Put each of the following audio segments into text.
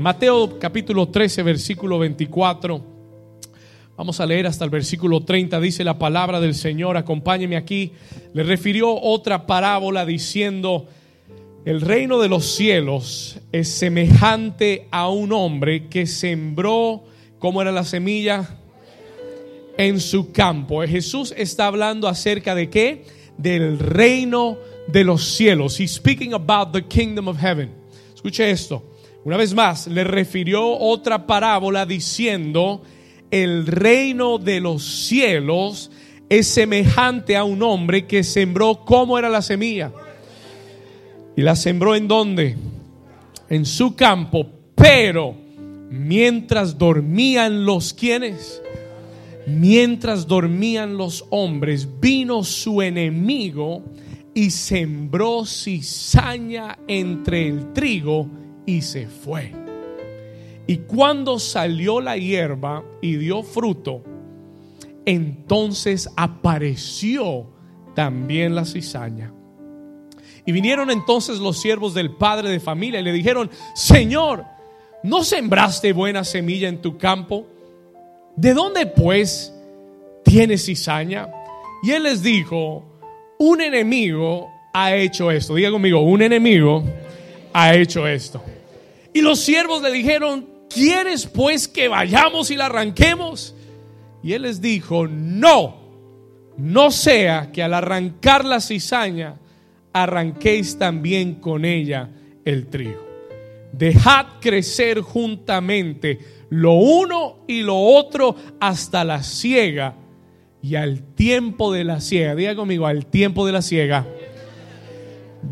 Mateo capítulo 13, versículo 24. Vamos a leer hasta el versículo 30. Dice la palabra del Señor, acompáñeme aquí. Le refirió otra parábola diciendo, el reino de los cielos es semejante a un hombre que sembró, ¿cómo era la semilla? En su campo. Jesús está hablando acerca de qué? Del reino de los cielos. He's speaking about the kingdom of heaven. Escuche esto. Una vez más, le refirió otra parábola diciendo, el reino de los cielos es semejante a un hombre que sembró, ¿cómo era la semilla? ¿Y la sembró en dónde? En su campo, pero mientras dormían los quienes, mientras dormían los hombres, vino su enemigo y sembró cizaña entre el trigo y se fue. Y cuando salió la hierba y dio fruto, entonces apareció también la cizaña. Y vinieron entonces los siervos del padre de familia y le dijeron, Señor, ¿no sembraste buena semilla en tu campo? ¿De dónde pues tienes cizaña? Y él les dijo, un enemigo ha hecho esto. Diga conmigo, un enemigo ha hecho esto. Y los siervos le dijeron, ¿quieres pues que vayamos y la arranquemos? Y él les dijo, no, no sea que al arrancar la cizaña, arranquéis también con ella el trigo. Dejad crecer juntamente lo uno y lo otro hasta la siega. Y al tiempo de la siega, diga conmigo, al tiempo de la siega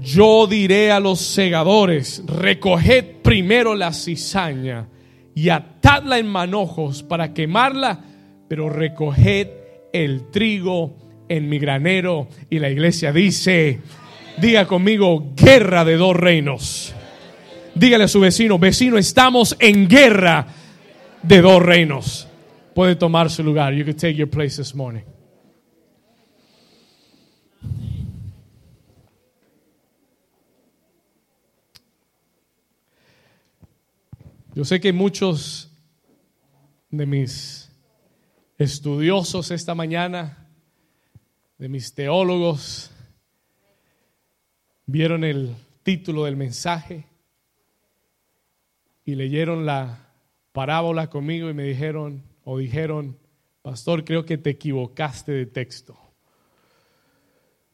yo diré a los segadores, recoged primero la cizaña y atadla en manojos para quemarla, pero recoged el trigo en mi granero. Y la iglesia dice, diga conmigo, guerra de dos reinos. Dígale a su vecino, vecino, estamos en guerra de dos reinos. Puede tomar su lugar. You can take your place this morning. Yo sé que muchos de mis estudiosos esta mañana, de mis teólogos, vieron el título del mensaje y leyeron la parábola conmigo y me dijeron o dijeron, pastor, creo que te equivocaste de texto.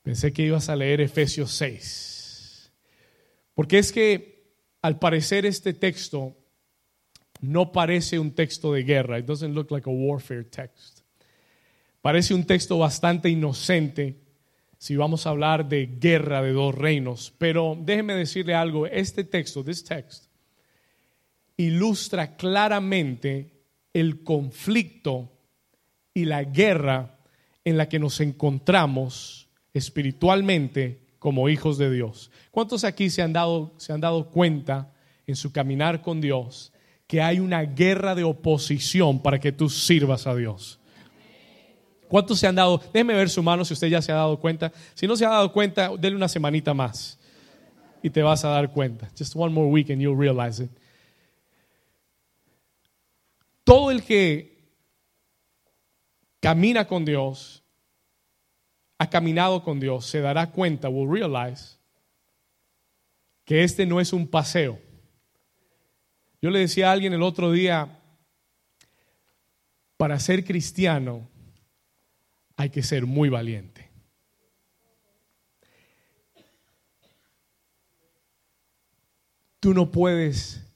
Pensé que ibas a leer Efesios 6. Porque es que al parecer este texto no parece un texto de guerra. It doesn't look like a warfare text. Parece un texto bastante inocente si vamos a hablar de guerra de dos reinos. Pero déjeme decirle algo, este texto, this text, ilustra claramente el conflicto y la guerra en la que nos encontramos espiritualmente como hijos de Dios. ¿Cuántos aquí se han dado, se han dado cuenta en su caminar con Dios que hay una guerra de oposición para que tú sirvas a Dios. ¿Cuántos se han dado? Déjeme ver su mano si usted ya se ha dado cuenta. Si no se ha dado cuenta, déle una semanita más y te vas a dar cuenta. Just one more week and you'll realize it. Todo el que camina con Dios, ha caminado con Dios, se dará cuenta, will realize, que este no es un paseo. Yo le decía a alguien el otro día, para ser cristiano hay que ser muy valiente. Tú no puedes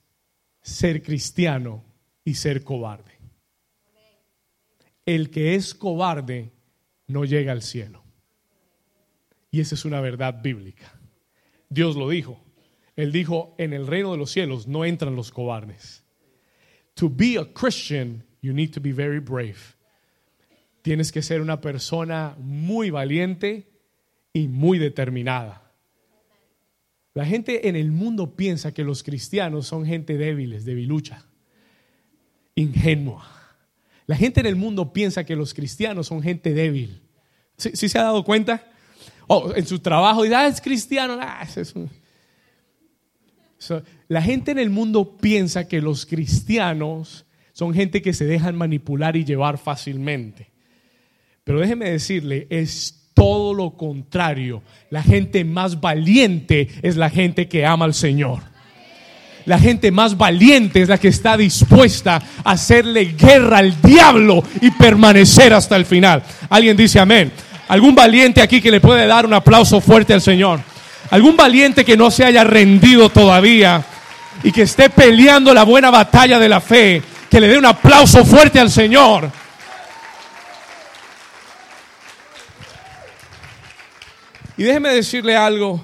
ser cristiano y ser cobarde. El que es cobarde no llega al cielo. Y esa es una verdad bíblica. Dios lo dijo. Él dijo, en el reino de los cielos no entran los cobardes. To be a Christian, you need to be very brave. Tienes que ser una persona muy valiente y muy determinada. La gente en el mundo piensa que los cristianos son gente débiles, debilucha, ingenua. La gente en el mundo piensa que los cristianos son gente débil. ¿Sí, se ha dado cuenta? Oh, en su trabajo, dice, ah, es cristiano. Ah, es un... la gente en el mundo piensa que los cristianos son gente que se dejan manipular y llevar fácilmente. Pero déjeme decirle, es todo lo contrario. La gente más valiente es la gente que ama al Señor. La gente más valiente es la que está dispuesta a hacerle guerra al diablo y permanecer hasta el final. Alguien dice amén. ¿Algún valiente aquí que le puede dar un aplauso fuerte al Señor? ¿Algún valiente que no se haya rendido todavía y que esté peleando la buena batalla de la fe? Que le dé un aplauso fuerte al Señor. Y déjeme decirle algo.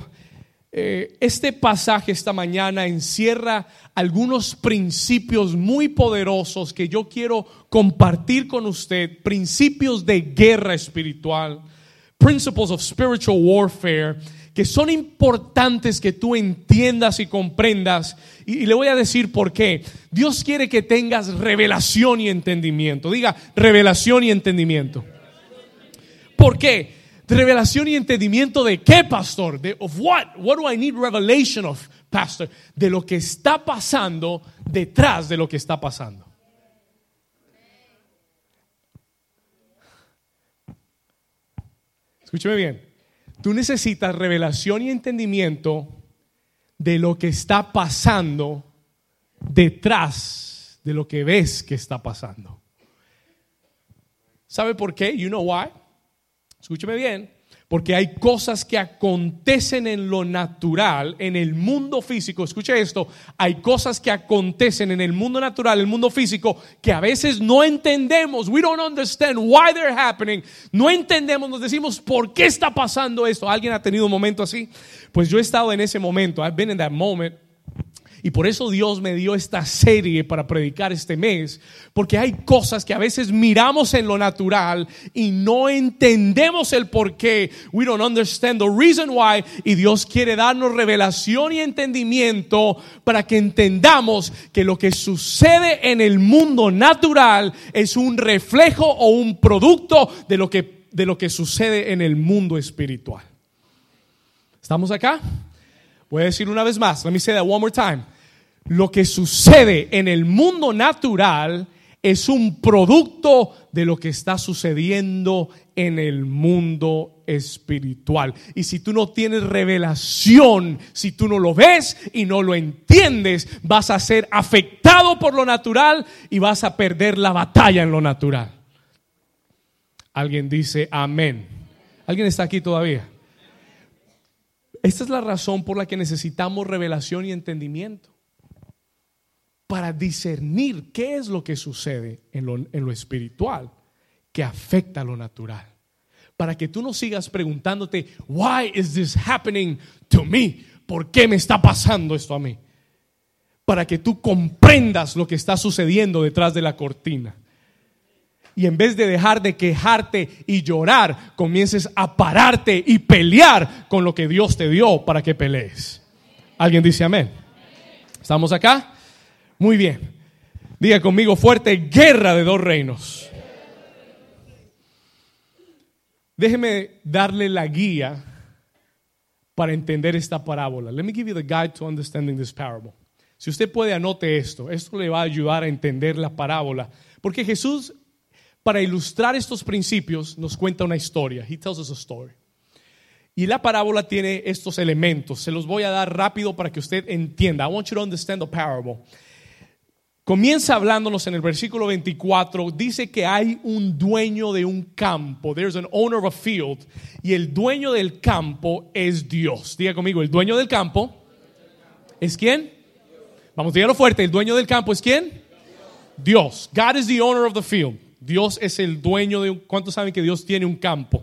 Eh, este pasaje esta mañana encierra algunos principios muy poderosos que yo quiero compartir con usted, principios de guerra espiritual, principles of spiritual warfare, que son importantes que tú entiendas y comprendas. Y, le voy a decir por qué. Dios quiere que tengas revelación y entendimiento. Diga, revelación y entendimiento. ¿Por qué? Revelación y entendimiento de qué, pastor? De of what? What do I need revelation of, pastor? De lo que está pasando detrás de lo que está pasando. Escúcheme bien. Tú necesitas revelación y entendimiento de lo que está pasando detrás de lo que ves que está pasando. ¿Sabe por qué? You know why? Escúcheme bien, porque hay cosas que acontecen en lo natural, en el mundo físico. Escuche esto, hay cosas que acontecen en el mundo natural, el mundo físico, que a veces no entendemos. We don't understand why they're happening. No entendemos, nos decimos, ¿por qué está pasando esto? ¿Alguien ha tenido un momento así? Pues yo he estado en ese momento. I've been in that moment. Y por eso Dios me dio esta serie para predicar este mes, porque hay cosas que a veces miramos en lo natural y no entendemos el por qué. We don't understand the reason why. Y Dios quiere darnos revelación y entendimiento para que entendamos que lo que sucede en el mundo natural es un reflejo o un producto de lo que, de lo que sucede en el mundo espiritual. ¿Estamos acá? Voy a decir una vez más. Let me say that one more time lo que sucede en el mundo natural es un producto de lo que está sucediendo en el mundo espiritual. Y si tú no tienes revelación, si tú no lo ves y no lo entiendes, vas a ser afectado por lo natural y vas a perder la batalla en lo natural. Alguien dice amén. ¿Alguien está aquí todavía? Esta es la razón por la que necesitamos revelación y entendimiento para discernir qué es lo que sucede en lo, espiritual que afecta a lo natural. Para que tú no sigas preguntándote, why is this happening to me? ¿Por qué me está pasando esto a mí? Para que tú comprendas lo que está sucediendo detrás de la cortina. Y en vez de dejar de quejarte y llorar, comiences a pararte y pelear con lo que Dios te dio para que pelees. ¿Alguien dice amén? ¿Estamos acá? Muy bien. Diga conmigo fuerte, guerra de dos reinos. Déjeme darle la guía para entender esta parábola. Let me give you the guide to understanding this parable. Si usted puede anote esto, esto le va a ayudar a entender la parábola, porque Jesús para ilustrar estos principios nos cuenta una historia. He tells us a story. Y la parábola tiene estos elementos. Se los voy a dar rápido para que usted entienda. I want you to understand the parable. Comienza hablándonos en el versículo 24, dice que hay un dueño de un campo, there's an owner of a field, y el dueño del campo es Dios. Diga conmigo, el dueño del campo es quién? Vamos, dígalo fuerte, el dueño del campo es quién? Dios. God is the owner of the field. Dios es el dueño de un... ¿Cuántos saben que Dios tiene un campo?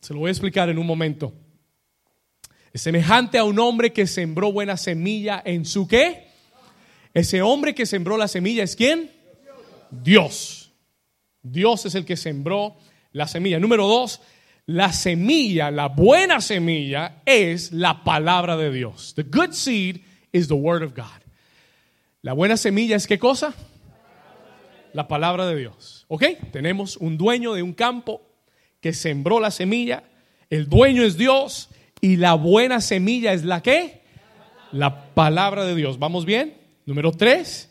Se lo voy a explicar en un momento. Es semejante a un hombre que sembró buena semilla en su qué? Ese hombre que sembró la semilla es quién? Dios. Dios es el que sembró la semilla. Número dos, la semilla, la buena semilla es la palabra de Dios. The good seed is the word of God. La buena semilla es qué cosa? La palabra de Dios. ¿Ok? Tenemos un dueño de un campo que sembró la semilla. El dueño es Dios y la buena semilla es la qué? La palabra de Dios. ¿Vamos bien? Número tres.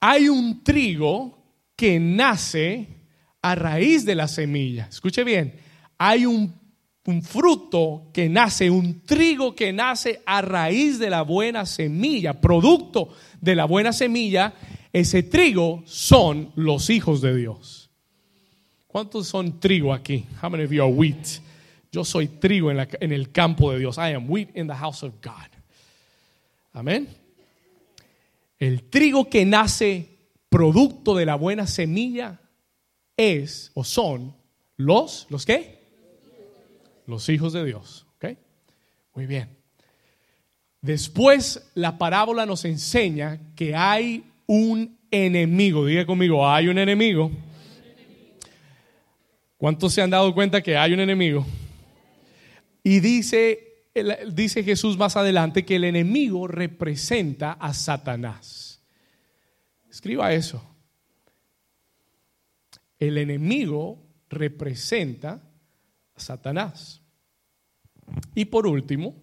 Hay un trigo que nace a raíz de la semilla. Escuche bien. Hay un, fruto que nace, un trigo que nace a raíz de la buena semilla, producto de la buena semilla. Ese trigo son los hijos de Dios. ¿Cuántos son trigo aquí? How many of you are wheat? Yo soy trigo en, la- en el campo de Dios. I am wheat in the house of God. Amén. El trigo que nace producto de la buena semilla es o son los, ¿los qué? Los hijos de Dios. Muy bien. Después la parábola nos enseña que hay un enemigo. Diga conmigo, hay un enemigo. ¿Cuántos se han dado cuenta que hay un enemigo? Y dice, dice Jesús más adelante que el enemigo representa a Satanás. Escriba eso. El enemigo representa a Satanás. Y por último,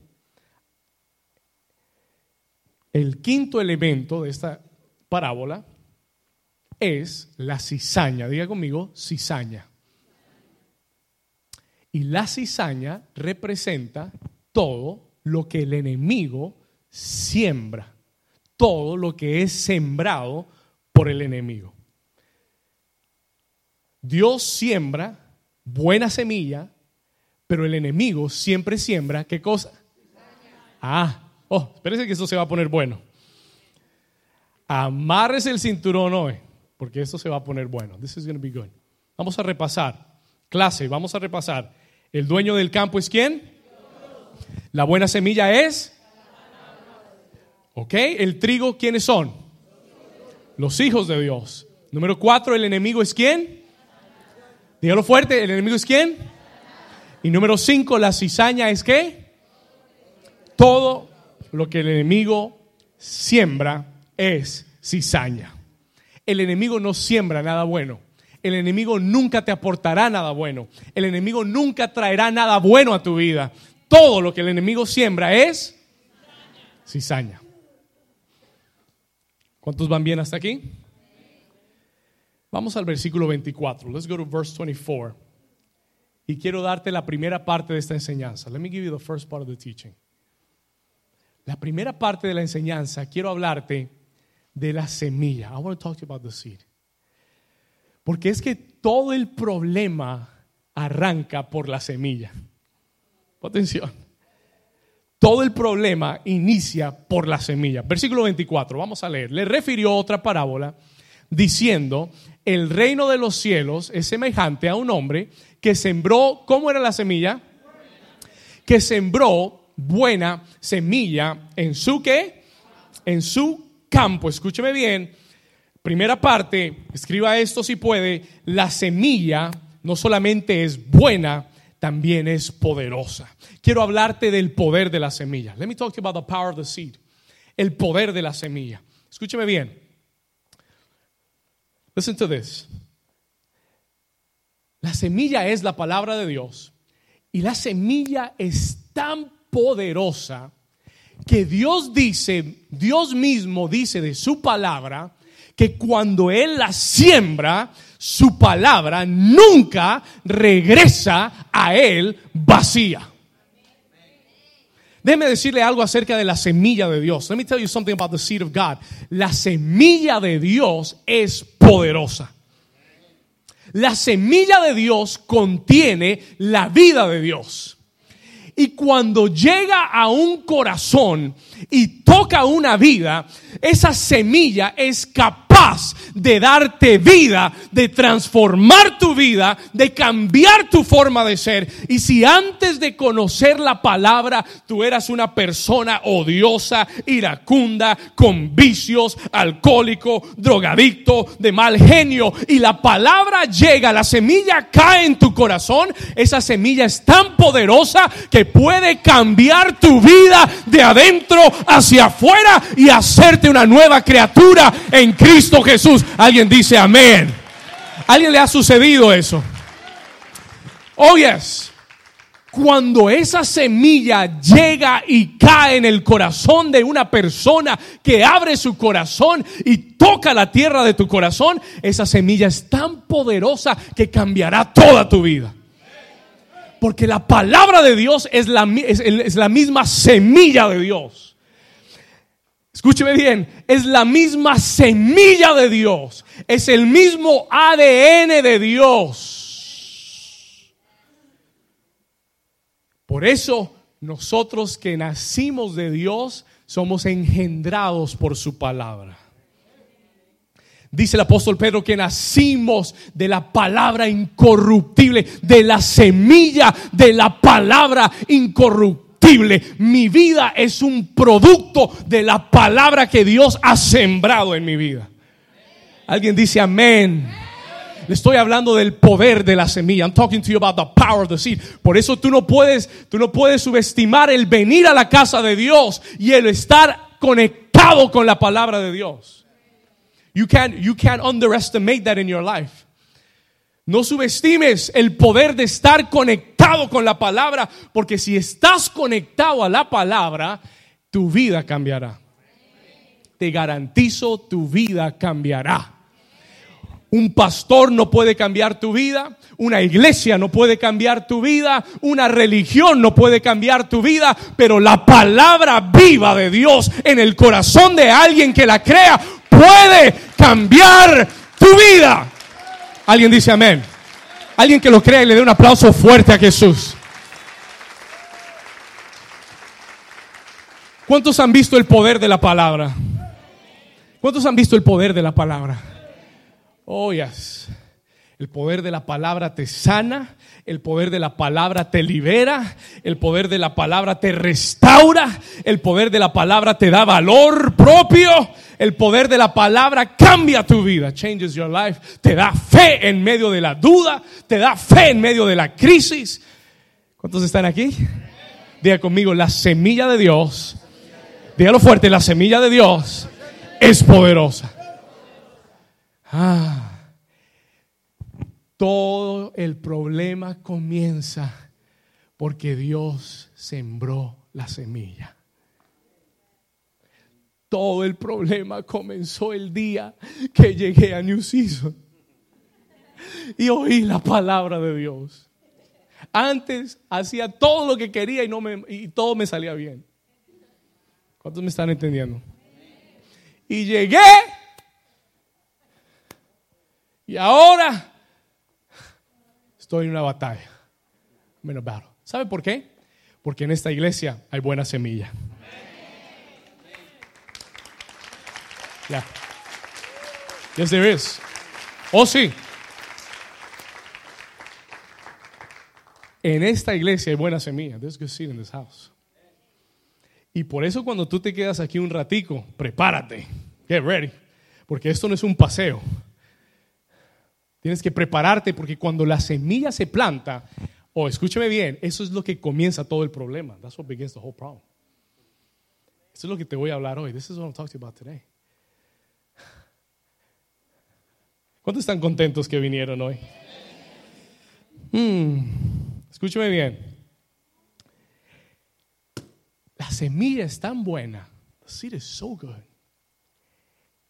el quinto elemento de esta parábola es la cizaña. Diga conmigo, cizaña. Y la cizaña representa todo lo que el enemigo siembra, todo lo que es sembrado por el enemigo. Dios siembra buena semilla, pero el enemigo siempre siembra, ¿qué cosa? Ah, oh, espérese que esto se va a poner bueno. Amárrese el cinturón hoy, porque esto se va a poner bueno. This is going to be good. Vamos a repasar. Clase, vamos a repasar. El dueño del campo es quién? La buena semilla es. ¿Ok? El trigo, ¿quiénes son? Los hijos de Dios. Número cuatro, el enemigo es quién? Dígalo fuerte, ¿el enemigo es quién? Y número cinco, la cizaña es qué? Todo lo que el enemigo siembra es cizaña. El enemigo no siembra nada bueno. El enemigo nunca te aportará nada bueno. El enemigo nunca traerá nada bueno a tu vida. Todo lo que el enemigo siembra es cizaña. ¿Cuántos van bien hasta aquí? Vamos al versículo 24. Let's go to verse 24. Y quiero darte la primera parte de esta enseñanza. Let me give you the first part of the teaching. La primera parte de la enseñanza quiero hablarte de la semilla. I want to talk to you about the seed. Porque es que todo el problema arranca por la semilla. Atención. Todo el problema inicia por la semilla. Versículo 24, vamos a leer. Le refirió otra parábola diciendo, el reino de los cielos es semejante a un hombre que sembró, ¿cómo era la semilla? Que sembró buena semilla en su qué? En su campo. Escúcheme bien. Primera parte, escriba esto si puede, la semilla no solamente es buena, también es poderosa. Quiero hablarte del poder de la semilla. Let me talk to you about the power of the seed. El poder de la semilla. Escúcheme bien. Listen to this. La semilla es la palabra de Dios y la semilla es tan poderosa que Dios dice, Dios mismo dice de su palabra que cuando Él la siembra, su palabra nunca regresa a Él vacía. Déjeme decirle algo acerca de la semilla de Dios. Let me tell you something about the seed of God. La semilla de Dios es poderosa. La semilla de Dios contiene la vida de Dios. Y cuando llega a un corazón y toca una vida, esa semilla es capaz de darte vida, de transformar tu vida, de cambiar tu forma de ser. Y si antes de conocer la palabra tú eras una persona odiosa, iracunda, con vicios, alcohólico, drogadicto, de mal genio, y la palabra llega, la semilla cae en tu corazón, esa semilla es tan poderosa que puede cambiar tu vida de adentro hacia afuera y hacerte una nueva criatura en Cristo Jesús. Alguien dice amén. ¿Alguien le ha sucedido eso? Oh, yes. Cuando esa semilla llega y cae en el corazón de una persona que abre su corazón y toca la tierra de tu corazón, esa semilla es tan poderosa que cambiará toda tu vida. Porque la palabra de Dios es la, es, la misma semilla de Dios. Escúcheme bien, es la misma semilla de Dios, es el mismo ADN de Dios. Por eso nosotros que nacimos de Dios somos engendrados por su palabra. Dice el apóstol Pedro que nacimos de la palabra incorruptible, de la semilla de la palabra incorruptible. Mi vida es un producto de la palabra que Dios ha sembrado en mi vida. Alguien dice amén. Le estoy hablando del poder de la semilla. I'm talking to you about the power of the seed. Por eso tú no puedes, tú no puedes subestimar el venir a la casa de Dios y el estar conectado con la palabra de Dios. You can't, you can't underestimate that in your life. No subestimes el poder de estar conectado con la palabra, porque si estás conectado a la palabra, tu vida cambiará. Te garantizo, tu vida cambiará. Un pastor no puede cambiar tu vida, una iglesia no puede cambiar tu vida, una religión no puede cambiar tu vida, pero la palabra viva de Dios en el corazón de alguien que la crea puede cambiar tu vida. Alguien dice amén. Alguien que lo crea y le dé un aplauso fuerte a Jesús. ¿Cuántos han visto el poder de la palabra? ¿Cuántos han visto el poder de la palabra? Oh, El poder de la palabra te sana, el poder de la palabra te libera, el poder de la palabra te restaura, el poder de la palabra te da valor propio, el poder de la palabra cambia tu vida, changes your life, te da fe en medio de la duda, te da fe en medio de la crisis. ¿Cuántos están aquí? Diga conmigo, la semilla de Dios, dígalo fuerte, la semilla de Dios es poderosa. Ah, todo el problema comienza porque Dios sembró la semilla. Todo el problema comenzó el día que llegué a New Season y oí la palabra de Dios. Antes hacía todo lo que quería y, no me, y todo me salía bien. ¿Cuántos me están entendiendo? Y llegué y ahora estoy en una batalla. Menos ¿Sabe por qué? Porque en esta iglesia hay buena semilla. Ya. Yes, there is. Oh, sí. En esta iglesia hay buena semilla. There's good seed in this house. Y por eso cuando tú te quedas aquí un ratico, prepárate. Get ready. Porque esto no es un paseo. Tienes que prepararte porque cuando la semilla se planta, o oh, escúcheme bien, eso es lo que comienza todo el problema. That's what begins the whole problem. Eso es lo que te voy a hablar hoy. This is what I'm talking about today. ¿Cuántos están contentos que vinieron hoy? Hmm, escúcheme bien. La semilla es tan buena. The seed is so good.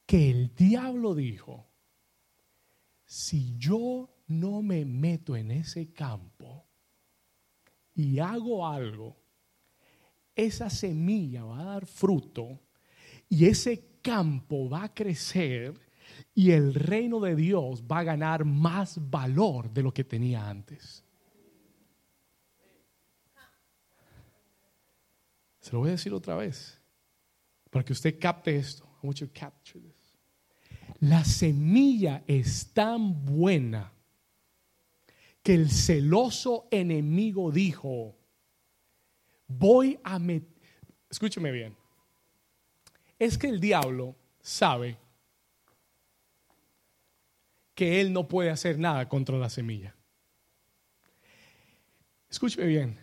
Que el diablo dijo, si yo no me meto en ese campo y hago algo, esa semilla va a dar fruto y ese campo va a crecer y el reino de Dios va a ganar más valor de lo que tenía antes. Se lo voy a decir otra vez para que usted capte esto. I want you to capture this. La semilla es tan buena que el celoso enemigo dijo, voy a meter, escúcheme bien, es que el diablo sabe que él no puede hacer nada contra la semilla. Escúcheme bien,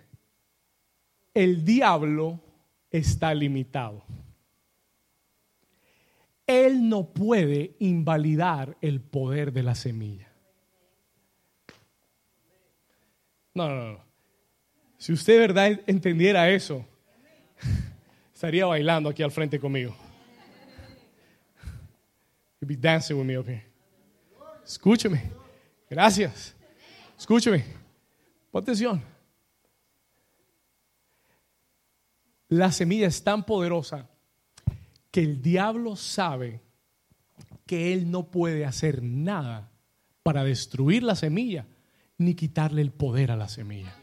el diablo está limitado. Él no puede invalidar el poder de la semilla. No, no, no. Si usted verdad entendiera eso, estaría bailando aquí al frente conmigo. You'd be dancing with me up here. Escúcheme. Gracias. Escúcheme. Pon atención. La semilla es tan poderosa que el diablo sabe que él no puede hacer nada para destruir la semilla ni quitarle el poder a la semilla.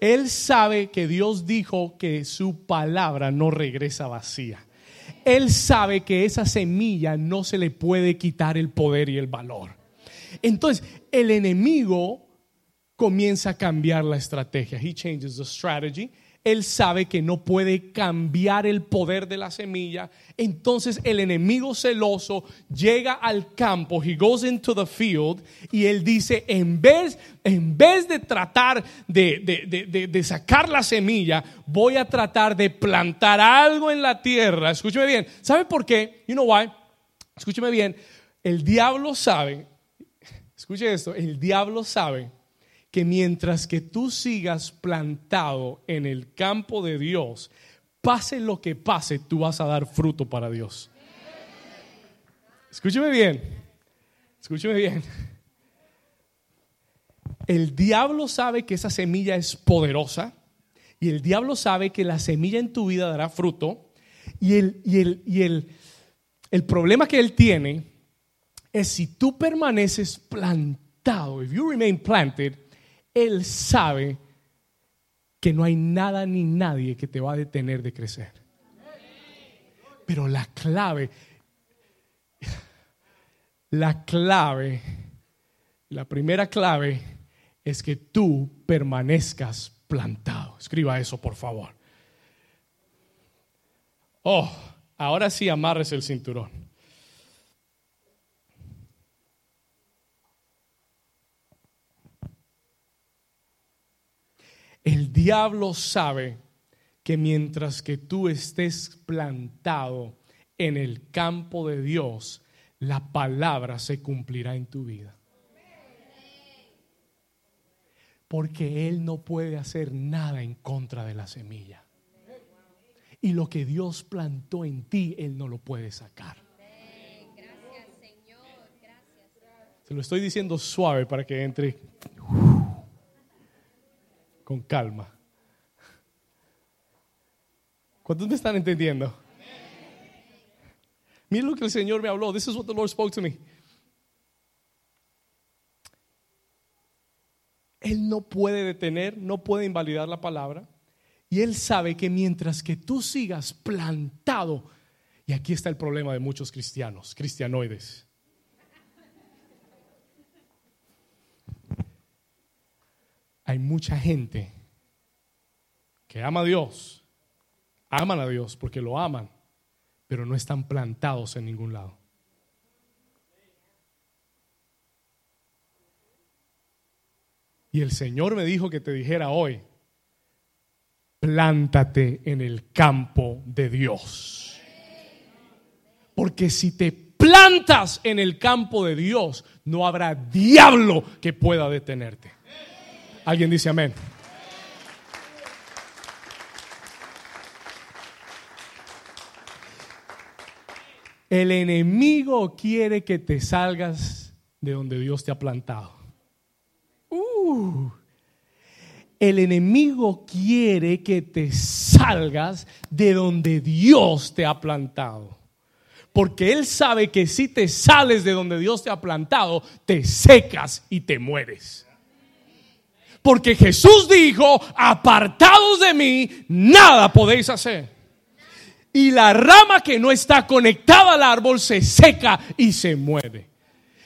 Él sabe que Dios dijo que su palabra no regresa vacía. Él sabe que esa semilla no se le puede quitar el poder y el valor. Entonces, el enemigo comienza a cambiar la estrategia. He changes the strategy él sabe que no puede cambiar el poder de la semilla. Entonces el enemigo celoso llega al campo, he goes into the field y él dice, en vez, en vez de tratar de, de sacar la semilla, voy a tratar de plantar algo en la tierra. Escúcheme bien. ¿Sabe por qué? You know why? Escúcheme bien. El diablo sabe, escuche esto, el diablo sabe que mientras que tú sigas plantado en el campo de Dios, pase lo que pase, tú vas a dar fruto para Dios. Escúcheme bien, escúcheme bien. El diablo sabe que esa semilla es poderosa y el diablo sabe que la semilla en tu vida dará fruto y el, y el, y el, el problema que él tiene es si tú permaneces plantado, if you remain planted, él sabe que no hay nada ni nadie que te va a detener de crecer. Pero la clave, la clave, la primera clave es que tú permanezcas plantado. Escriba eso, por favor. Oh, ahora sí amarres el cinturón. El diablo sabe que mientras que tú estés plantado en el campo de Dios, la palabra se cumplirá en tu vida. Porque Él no puede hacer nada en contra de la semilla. Y lo que Dios plantó en ti, Él no lo puede sacar. Se lo estoy diciendo suave para que entre con calma. ¿Cuántos me están entendiendo? Mira lo que el Señor me habló. This is what the Lord spoke to me. Él no puede detener, no puede invalidar la palabra. Y Él sabe que mientras que tú sigas plantado, y aquí está el problema de muchos cristianos, cristianoides. Hay mucha gente que ama a Dios, aman a Dios porque lo aman, pero no están plantados en ningún lado. Y el Señor me dijo que te dijera hoy, plántate en el campo de Dios. Porque si te plantas en el campo de Dios, no habrá diablo que pueda detenerte. Alguien dice amén. El enemigo quiere que te salgas de donde Dios te ha plantado. Uh. el enemigo quiere que te salgas de donde Dios te ha plantado. Porque Él sabe que si te sales de donde Dios te ha plantado, te secas y te mueres. Porque Jesús dijo, apartados de mí, nada podéis hacer. Y la rama que no está conectada al árbol se seca y se mueve.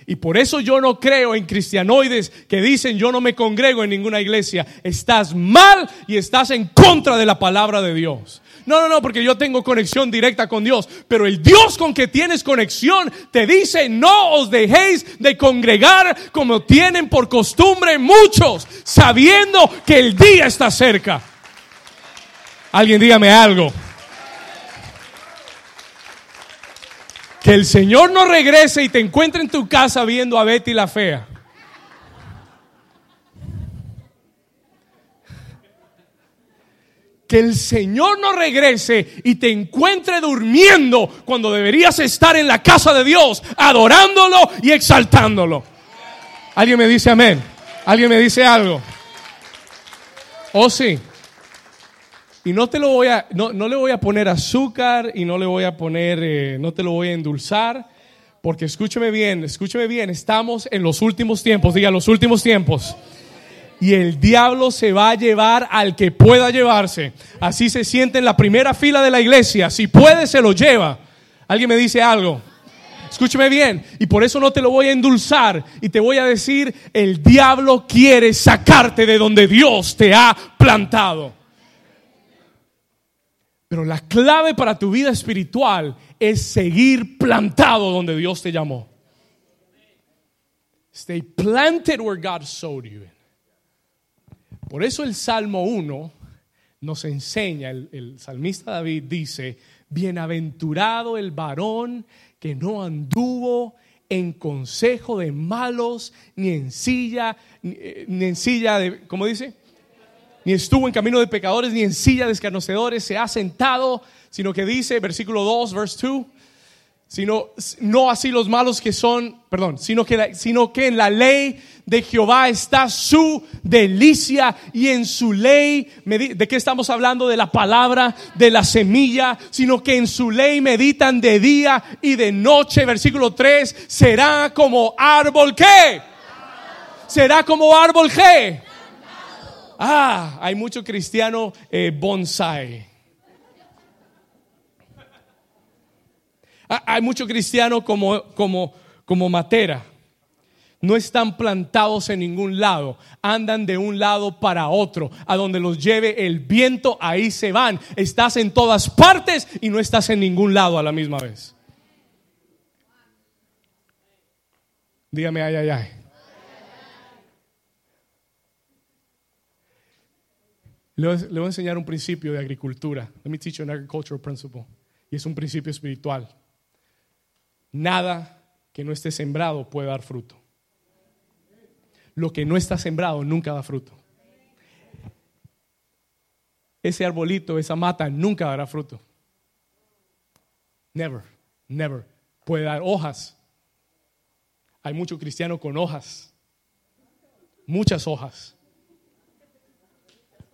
Y por eso yo no creo en cristianoides que dicen yo no me congrego en ninguna iglesia. Estás mal y estás en contra de la palabra de Dios. No, no, no, porque yo tengo conexión directa con Dios. Pero el Dios con que tienes conexión te dice, no os dejéis de congregar como tienen por costumbre muchos, sabiendo que el día está cerca. Alguien dígame algo. Que el Señor no regrese y te encuentre en tu casa viendo a Betty la fea. Que el Señor no regrese y te encuentre durmiendo cuando deberías estar en la casa de Dios, adorándolo y exaltándolo. ¿Alguien me dice amén? ¿Alguien me dice algo? ¿Oh sí? Y no te lo voy a, no, le voy a poner azúcar y no le voy a poner, eh, no te lo voy a endulzar, porque escúcheme bien, escúcheme bien, estamos en los últimos tiempos, diga los últimos tiempos y el diablo se va a llevar al que pueda llevarse. Así se siente en la primera fila de la iglesia. Si puede, se lo lleva. ¿Alguien me dice algo? Escúcheme bien, y por eso no te lo voy a endulzar y te voy a decir, el diablo quiere sacarte de donde Dios te ha plantado. Pero la clave para tu vida espiritual es seguir plantado donde Dios te llamó. Stay planted where God sowed you. Por eso el Salmo 1 nos enseña, el, salmista David dice, bienaventurado el varón que no anduvo en consejo de malos, ni en silla, ni, eh, en silla de, ¿cómo dice? Ni estuvo en camino de pecadores, ni en silla de escarnecedores, se ha sentado, sino que dice, versículo 2, verse 2, sino no así los malos que son, perdón, sino que, sino que en la ley de Jehová está su delicia y en su ley, ¿de qué estamos hablando? De la palabra, de la semilla, sino que en su ley meditan de día y de noche, versículo 3, será como árbol que, será como árbol que, ah, hay mucho cristiano eh, bonsai. Ah, hay mucho cristiano como, como, como matera. No están plantados en ningún lado, andan de un lado para otro, a donde los lleve el viento, ahí se van. Estás en todas partes y no estás en ningún lado a la misma vez. Dígame, ay, ay, ay. Le voy, a enseñar un principio de agricultura. Let me teach you an agricultural principle. Y es un principio espiritual. Nada que no esté sembrado puede dar fruto. Lo que no está sembrado nunca da fruto. Ese arbolito, esa mata nunca dará fruto. Never, never. Puede dar hojas. Hay mucho cristiano con hojas. Muchas hojas.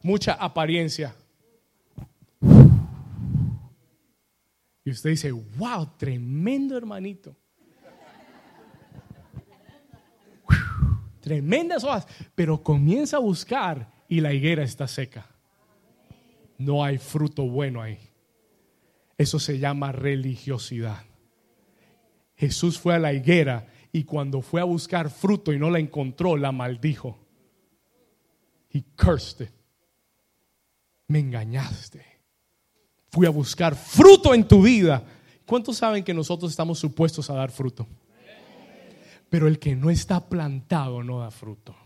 Mucha apariencia. Y usted dice, wow, tremendo hermanito. Tremendas hojas. Pero comienza a buscar y la higuera está seca. No hay fruto bueno ahí. Eso se llama religiosidad. Jesús fue a la higuera y cuando fue a buscar fruto y no la encontró, la maldijo. He cursed Me engañaste fui a buscar fruto en tu vida. ¿Cuántos saben que nosotros estamos supuestos a dar fruto? Pero el que no está plantado no da fruto.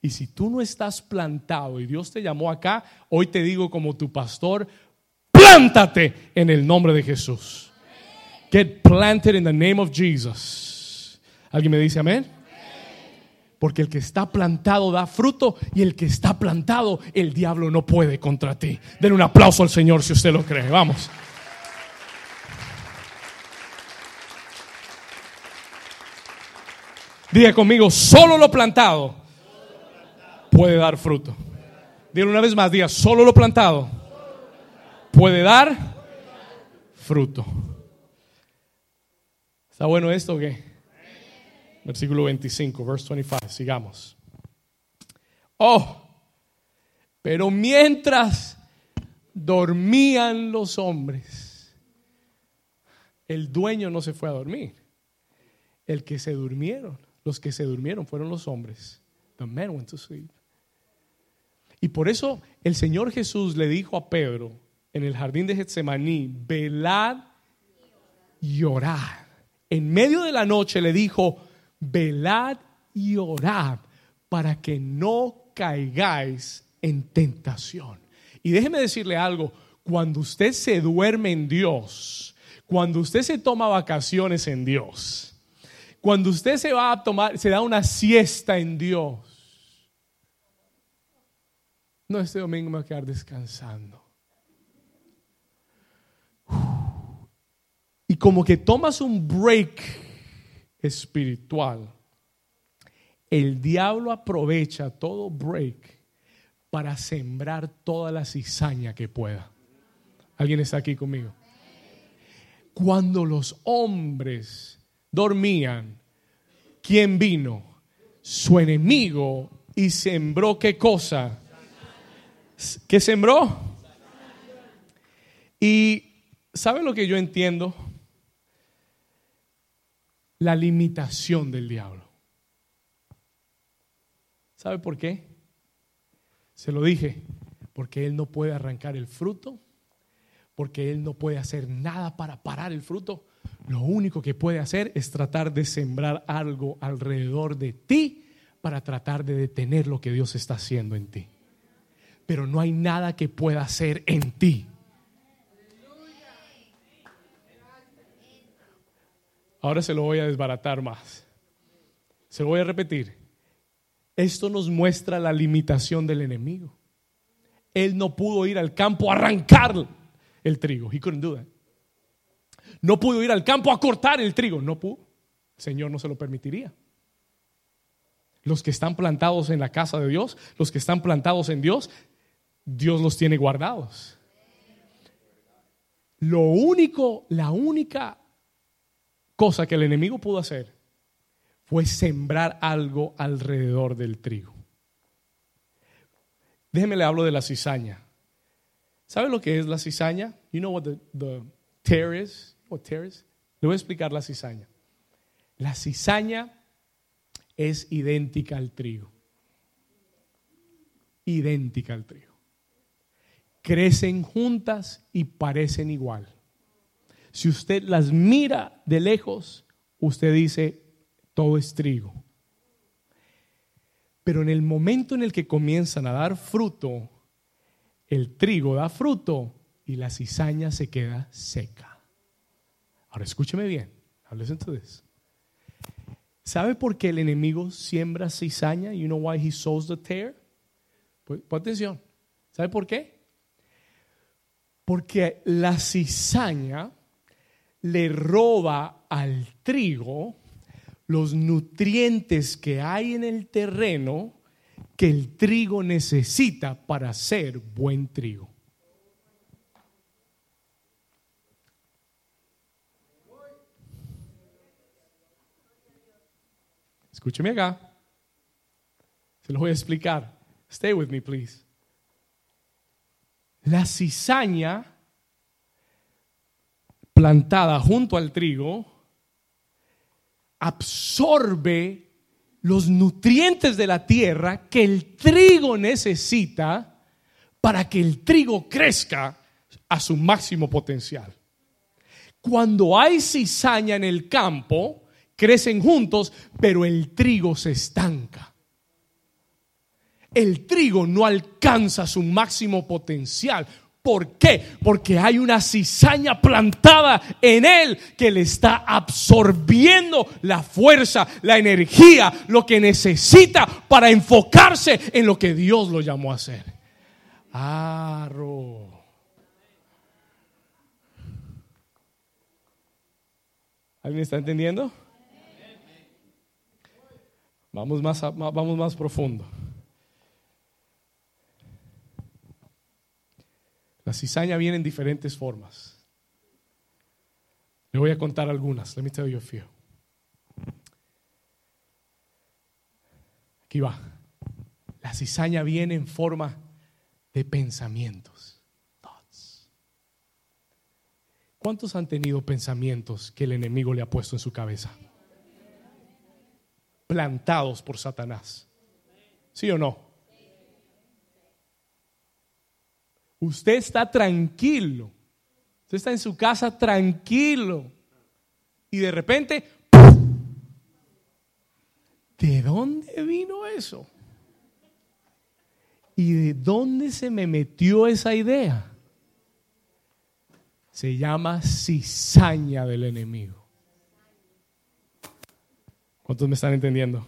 Y si tú no estás plantado y Dios te llamó acá, hoy te digo como tu pastor, plántate en el nombre de Jesús. Get planted in the name of Jesus. ¿Alguien me dice amén? Porque el que está plantado da fruto y el que está plantado, el diablo no puede contra ti. Den un aplauso al Señor si usted lo cree. Vamos. Diga conmigo, solo lo plantado puede dar fruto. Dile una vez más, diga, solo lo plantado puede dar fruto. ¿Está bueno esto o qué? Versículo 25, verse 25, sigamos. Oh, pero mientras dormían los hombres, el dueño no se fue a dormir. El que se durmieron, los que se durmieron fueron los hombres. The men went to sleep. Y por eso el Señor Jesús le dijo a Pedro en el jardín de Getsemaní, velad y orad. En medio de la noche le dijo, velad y orad para que no caigáis en tentación. Y déjeme decirle algo, cuando usted se duerme en Dios, cuando usted se toma vacaciones en Dios, cuando usted se va a tomar, se da una siesta en Dios, No, este domingo me voy a quedar descansando. Y como que tomas un break espiritual, el diablo aprovecha todo break para sembrar toda la cizaña que pueda. ¿Alguien está aquí conmigo? Cuando los hombres dormían, ¿quién vino? Su enemigo y sembró qué cosa? ¿Qué sembró? Y ¿sabe lo que yo entiendo? La limitación del diablo. ¿Sabe por qué? Se lo dije, porque él no puede arrancar el fruto, porque él no puede hacer nada para parar el fruto. Lo único que puede hacer es tratar de sembrar algo alrededor de ti para tratar de detener lo que Dios está haciendo en ti. Pero no hay nada que pueda hacer en ti Ahora se lo voy a desbaratar más. Se lo voy a repetir. Esto nos muestra la limitación del enemigo. Él no pudo ir al campo a arrancar el trigo. He couldn't do. No pudo ir al campo a cortar el trigo. No pudo. El Señor no se lo permitiría. Los que están plantados en la casa de Dios, los que están plantados en Dios, Dios los tiene guardados. Lo único, la única cosa que el enemigo pudo hacer fue sembrar algo alrededor del trigo. Déjeme le hablo de la cizaña. ¿Sabe lo que es la cizaña? You know what the, the tear is? What tear is? Le voy a explicar la cizaña. La cizaña es idéntica al trigo. Idéntica al trigo. Crecen juntas y parecen igual. Si usted las mira de lejos, usted dice, todo es trigo. Pero en el momento en el que comienzan a dar fruto, el trigo da fruto y la cizaña se queda seca. Ahora escúcheme bien. To this. ¿Sabe por qué el enemigo siembra cizaña? You know why he sows the tear? Pues, pon atención. ¿Sabe por qué? Porque la cizaña le roba al trigo los nutrientes que hay en el terreno que el trigo necesita para ser buen trigo. Escúcheme acá. Se lo voy a explicar. Stay with me, please. La cizaña plantada junto al trigo absorbe los nutrientes de la tierra que el trigo necesita para que el trigo crezca a su máximo potencial. Cuando hay cizaña en el campo, crecen juntos, pero el trigo se estanca. El trigo no alcanza su máximo potencial ¿Por qué? Porque hay una cizaña plantada en él que le está absorbiendo la fuerza, la energía, lo que necesita para enfocarse en lo que Dios lo llamó a hacer. Arro. ¿Alguien está entendiendo? Vamos más, vamos más profundo. La cizaña viene en diferentes formas. Le voy a contar algunas. Let me tell you a few. Aquí va. La cizaña viene en forma de pensamientos. ¿Cuántos han tenido pensamientos que el enemigo le ha puesto en su cabeza? Plantados por Satanás. ¿Sí o no? Usted está tranquilo. Usted está en su casa tranquilo. Y de repente, ¿de dónde vino eso? ¿Y de dónde se me metió esa idea? Se llama cizaña del enemigo. ¿Cuántos me están entendiendo?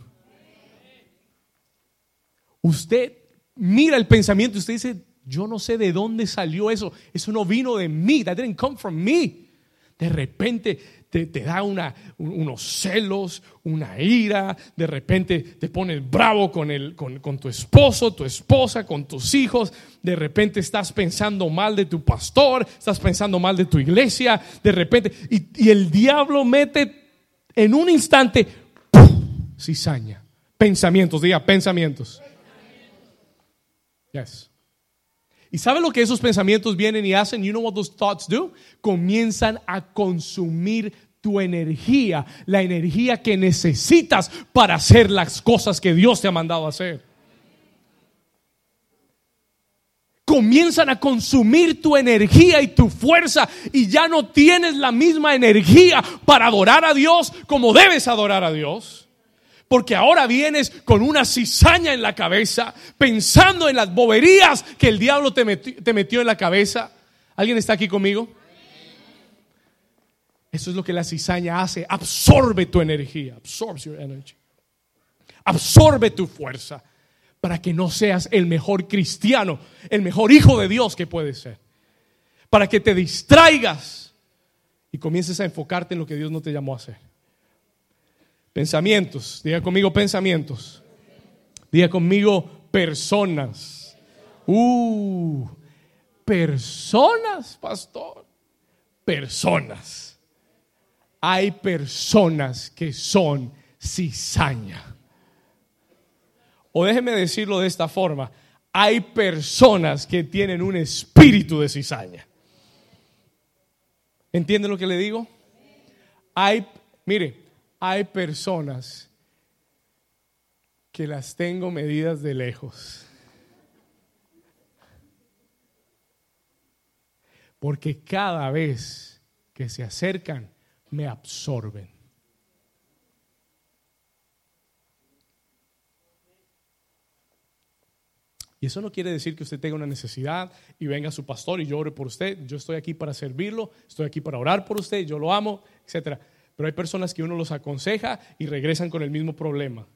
Usted mira el pensamiento y usted dice, yo no sé de dónde salió eso. Eso no vino de mí. That didn't come from me. De repente te, da una, unos celos, una ira. De repente te pones bravo con, el, con, con, tu esposo, tu esposa, con tus hijos. De repente estás pensando mal de tu pastor. Estás pensando mal de tu iglesia. De repente. Y, y el diablo mete en un instante cizaña. Pensamientos, diga pensamientos. Yes. ¿Y sabe lo que esos pensamientos vienen y hacen? You know what those thoughts do? Comienzan a consumir tu energía, la energía que necesitas para hacer las cosas que Dios te ha mandado hacer. Comienzan a consumir tu energía y tu fuerza y ya no tienes la misma energía para adorar a Dios como debes adorar a Dios. Porque ahora vienes con una cizaña en la cabeza, pensando en las boberías que el diablo te metió, en la cabeza. ¿Alguien está aquí conmigo? Eso es lo que la cizaña hace. Absorbe tu energía. Absorbs your energy. Absorbe tu fuerza para que no seas el mejor cristiano, el mejor hijo de Dios que puedes ser. Para que te distraigas y comiences a enfocarte en lo que Dios no te llamó a hacer. Pensamientos, diga conmigo pensamientos. Diga conmigo personas. Uh, personas, pastor. Personas. Hay personas que son cizaña. O déjeme decirlo de esta forma. Hay personas que tienen un espíritu de cizaña. ¿Entiende lo que le digo? Hay, mire, hay personas que las tengo medidas de lejos. Porque cada vez que se acercan, me absorben. Y eso no quiere decir que usted tenga una necesidad y venga su pastor y yo ore por usted. Yo estoy aquí para servirlo, estoy aquí para orar por usted, yo lo amo, etcétera. Pero hay personas que uno los aconseja y regresan con el mismo problema.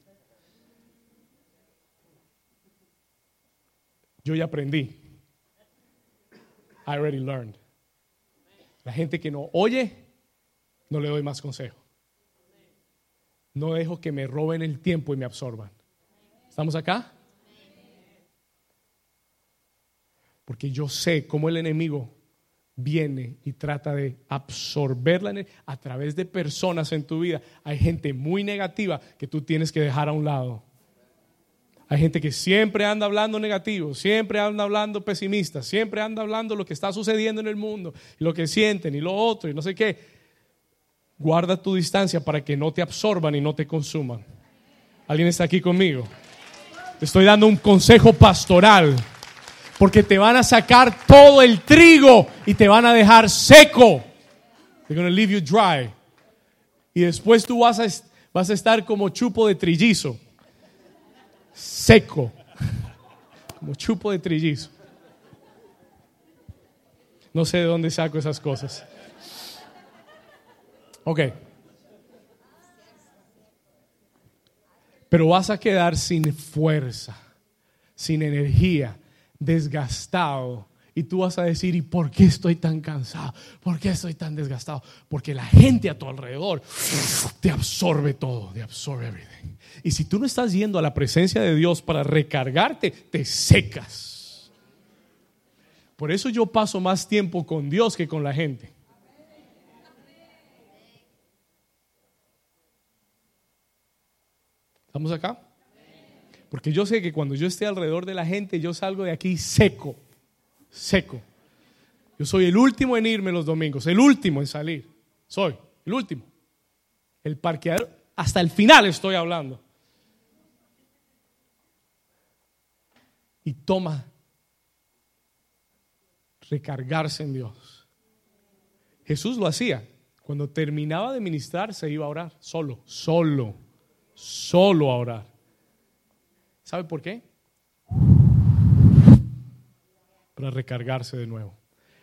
Yo ya aprendí. I already learned. La gente que no oye, no le doy más consejo. No dejo que me roben el tiempo y me absorban. ¿Estamos acá? Porque yo sé cómo el enemigo viene y trata de absorberla a través de personas en tu vida. Hay gente muy negativa que tú tienes que dejar a un lado. Hay gente que siempre anda hablando negativo, siempre anda hablando pesimista, siempre anda hablando lo que está sucediendo en el mundo, y lo que sienten y lo otro y no sé qué. Guarda tu distancia para que no te absorban y no te consuman. ¿Alguien está aquí conmigo? Te estoy dando un consejo pastoral porque te van a sacar todo el trigo y te van a dejar seco. They're going to leave you dry. Y después tú vas a, vas a estar como chupo de trillizo. Seco. Como chupo de trillizo. No sé de dónde saco esas cosas. Ok. Pero vas a quedar sin fuerza, sin energía desgastado. Y tú vas a decir, ¿y por qué estoy tan cansado? ¿Por qué estoy tan desgastado? Porque la gente a tu alrededor te absorbe todo, te absorbe everything. Y si tú no estás yendo a la presencia de Dios para recargarte, te secas. Por eso yo paso más tiempo con Dios que con la gente. ¿Estamos acá? Porque yo sé que cuando yo esté alrededor de la gente, yo salgo de aquí seco, seco. Yo soy el último en irme los domingos, el último en salir. Soy el último. El parqueadero, hasta el final estoy hablando. Y toma recargarse en Dios. Jesús lo hacía. Cuando terminaba de ministrar, se iba a orar solo, solo, solo a orar. ¿Sabe por qué? Para recargarse de nuevo.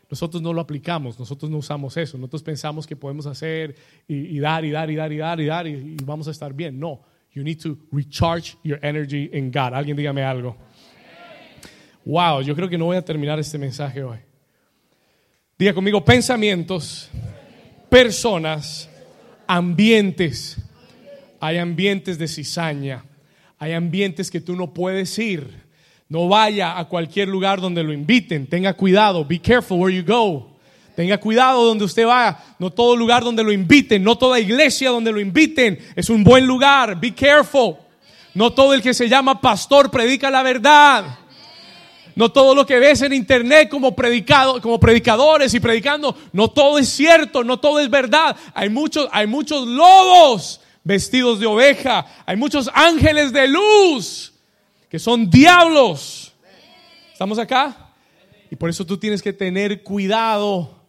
Nosotros no lo aplicamos, nosotros no usamos eso, nosotros pensamos que podemos hacer y, dar y dar y dar y dar y dar y, vamos a estar bien. No, you need to recharge your energy in God. Alguien dígame algo. Wow, yo creo que no voy a terminar este mensaje hoy. Diga conmigo, pensamientos, personas, ambientes. Hay ambientes de cizaña, hay ambientes que tú no puedes ir. No vaya a cualquier lugar donde lo inviten. Tenga cuidado. Be careful where you go. Tenga cuidado donde usted va. No todo lugar donde lo inviten. No toda iglesia donde lo inviten es un buen lugar. Be careful. No todo el que se llama pastor predica la verdad. No todo lo que ves en internet como, predicado, como predicadores y predicando, no todo es cierto, no todo es verdad. Hay muchos, hay muchos lobos vestidos de oveja, hay muchos ángeles de luz que son diablos. ¿Estamos acá? Y por eso tú tienes que tener cuidado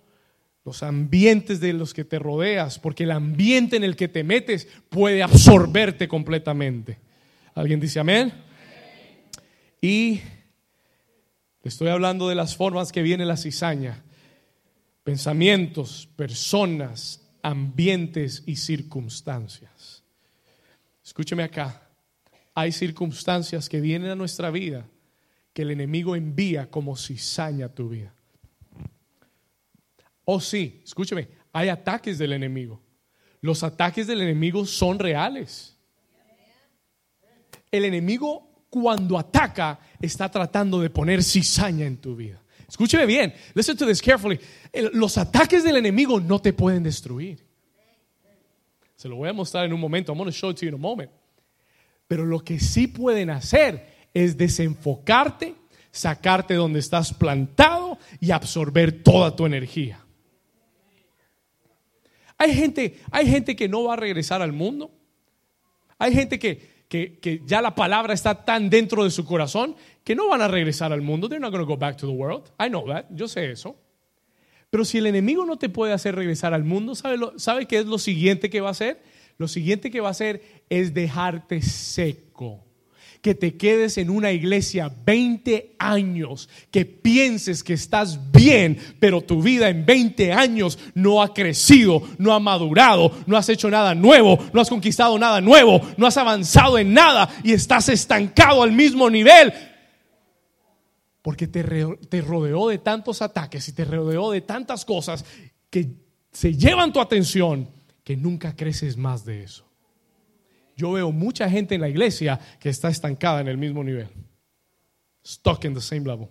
los ambientes de los que te rodeas, porque el ambiente en el que te metes puede absorberte completamente. ¿Alguien dice amén? Y le estoy hablando de las formas que viene la cizaña. Pensamientos, personas, ambientes y circunstancias. Escúcheme acá hay circunstancias que vienen a nuestra vida que el enemigo envía como cizaña a tu vida. Oh sí, escúcheme, hay ataques del enemigo. Los ataques del enemigo son reales. El enemigo cuando ataca está tratando de poner cizaña en tu vida. Escúcheme bien, listen to this carefully. Los ataques del enemigo no te pueden destruir. Se lo voy a mostrar en un momento. I'm going to show it to you in a moment. Pero lo que sí pueden hacer es desenfocarte, sacarte donde estás plantado y absorber toda tu energía. Hay gente, hay gente que no va a regresar al mundo. Hay gente que, que, ya la palabra está tan dentro de su corazón que no van a regresar al mundo. They're not going to go back to the world. I know that. Yo sé eso. Pero si el enemigo no te puede hacer regresar al mundo, ¿sabe, lo, ¿sabe qué es lo siguiente que va a hacer? lo siguiente que va a hacer es dejarte seco. Que te quedes en una iglesia 20 años, que pienses que estás bien, pero tu vida en 20 años no ha crecido, no ha madurado, no has hecho nada nuevo, no has conquistado nada nuevo, no has avanzado en nada y estás estancado al mismo nivel. Porque te, rodeó de tantos ataques y te rodeó de tantas cosas que se llevan tu atención que nunca creces más de eso. Yo veo mucha gente en la iglesia que está estancada en el mismo nivel. Stuck in the same level.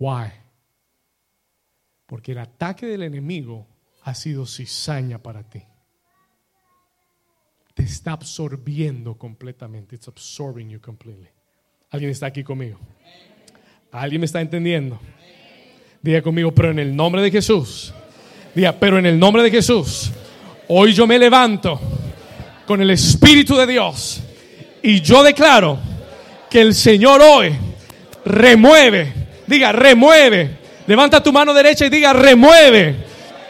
Why? Porque el ataque del enemigo ha sido cizaña para ti. Te está absorbiendo completamente. It's absorbing you completely. ¿Alguien está aquí conmigo? ¿Alguien me está entendiendo? Diga conmigo, pero en el nombre de Jesús pero en el nombre de Jesús, hoy yo me levanto con el Espíritu de Dios y yo declaro que el Señor hoy remueve, diga, remueve, levanta tu mano derecha y diga, remueve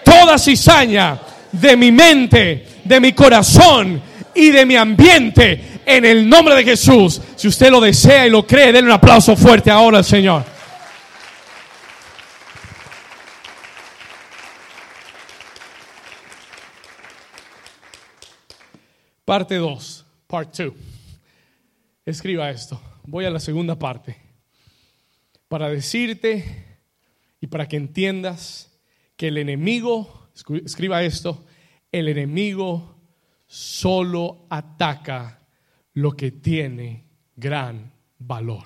toda cizaña de mi mente, de mi corazón y de mi ambiente en el nombre de Jesús. Si usted lo desea y lo cree, denle un aplauso fuerte ahora al Señor. Parte 2, part 2. Escriba esto. Voy a la segunda parte. Para decirte y para que entiendas que el enemigo, escriba esto, el enemigo solo ataca lo que tiene gran valor.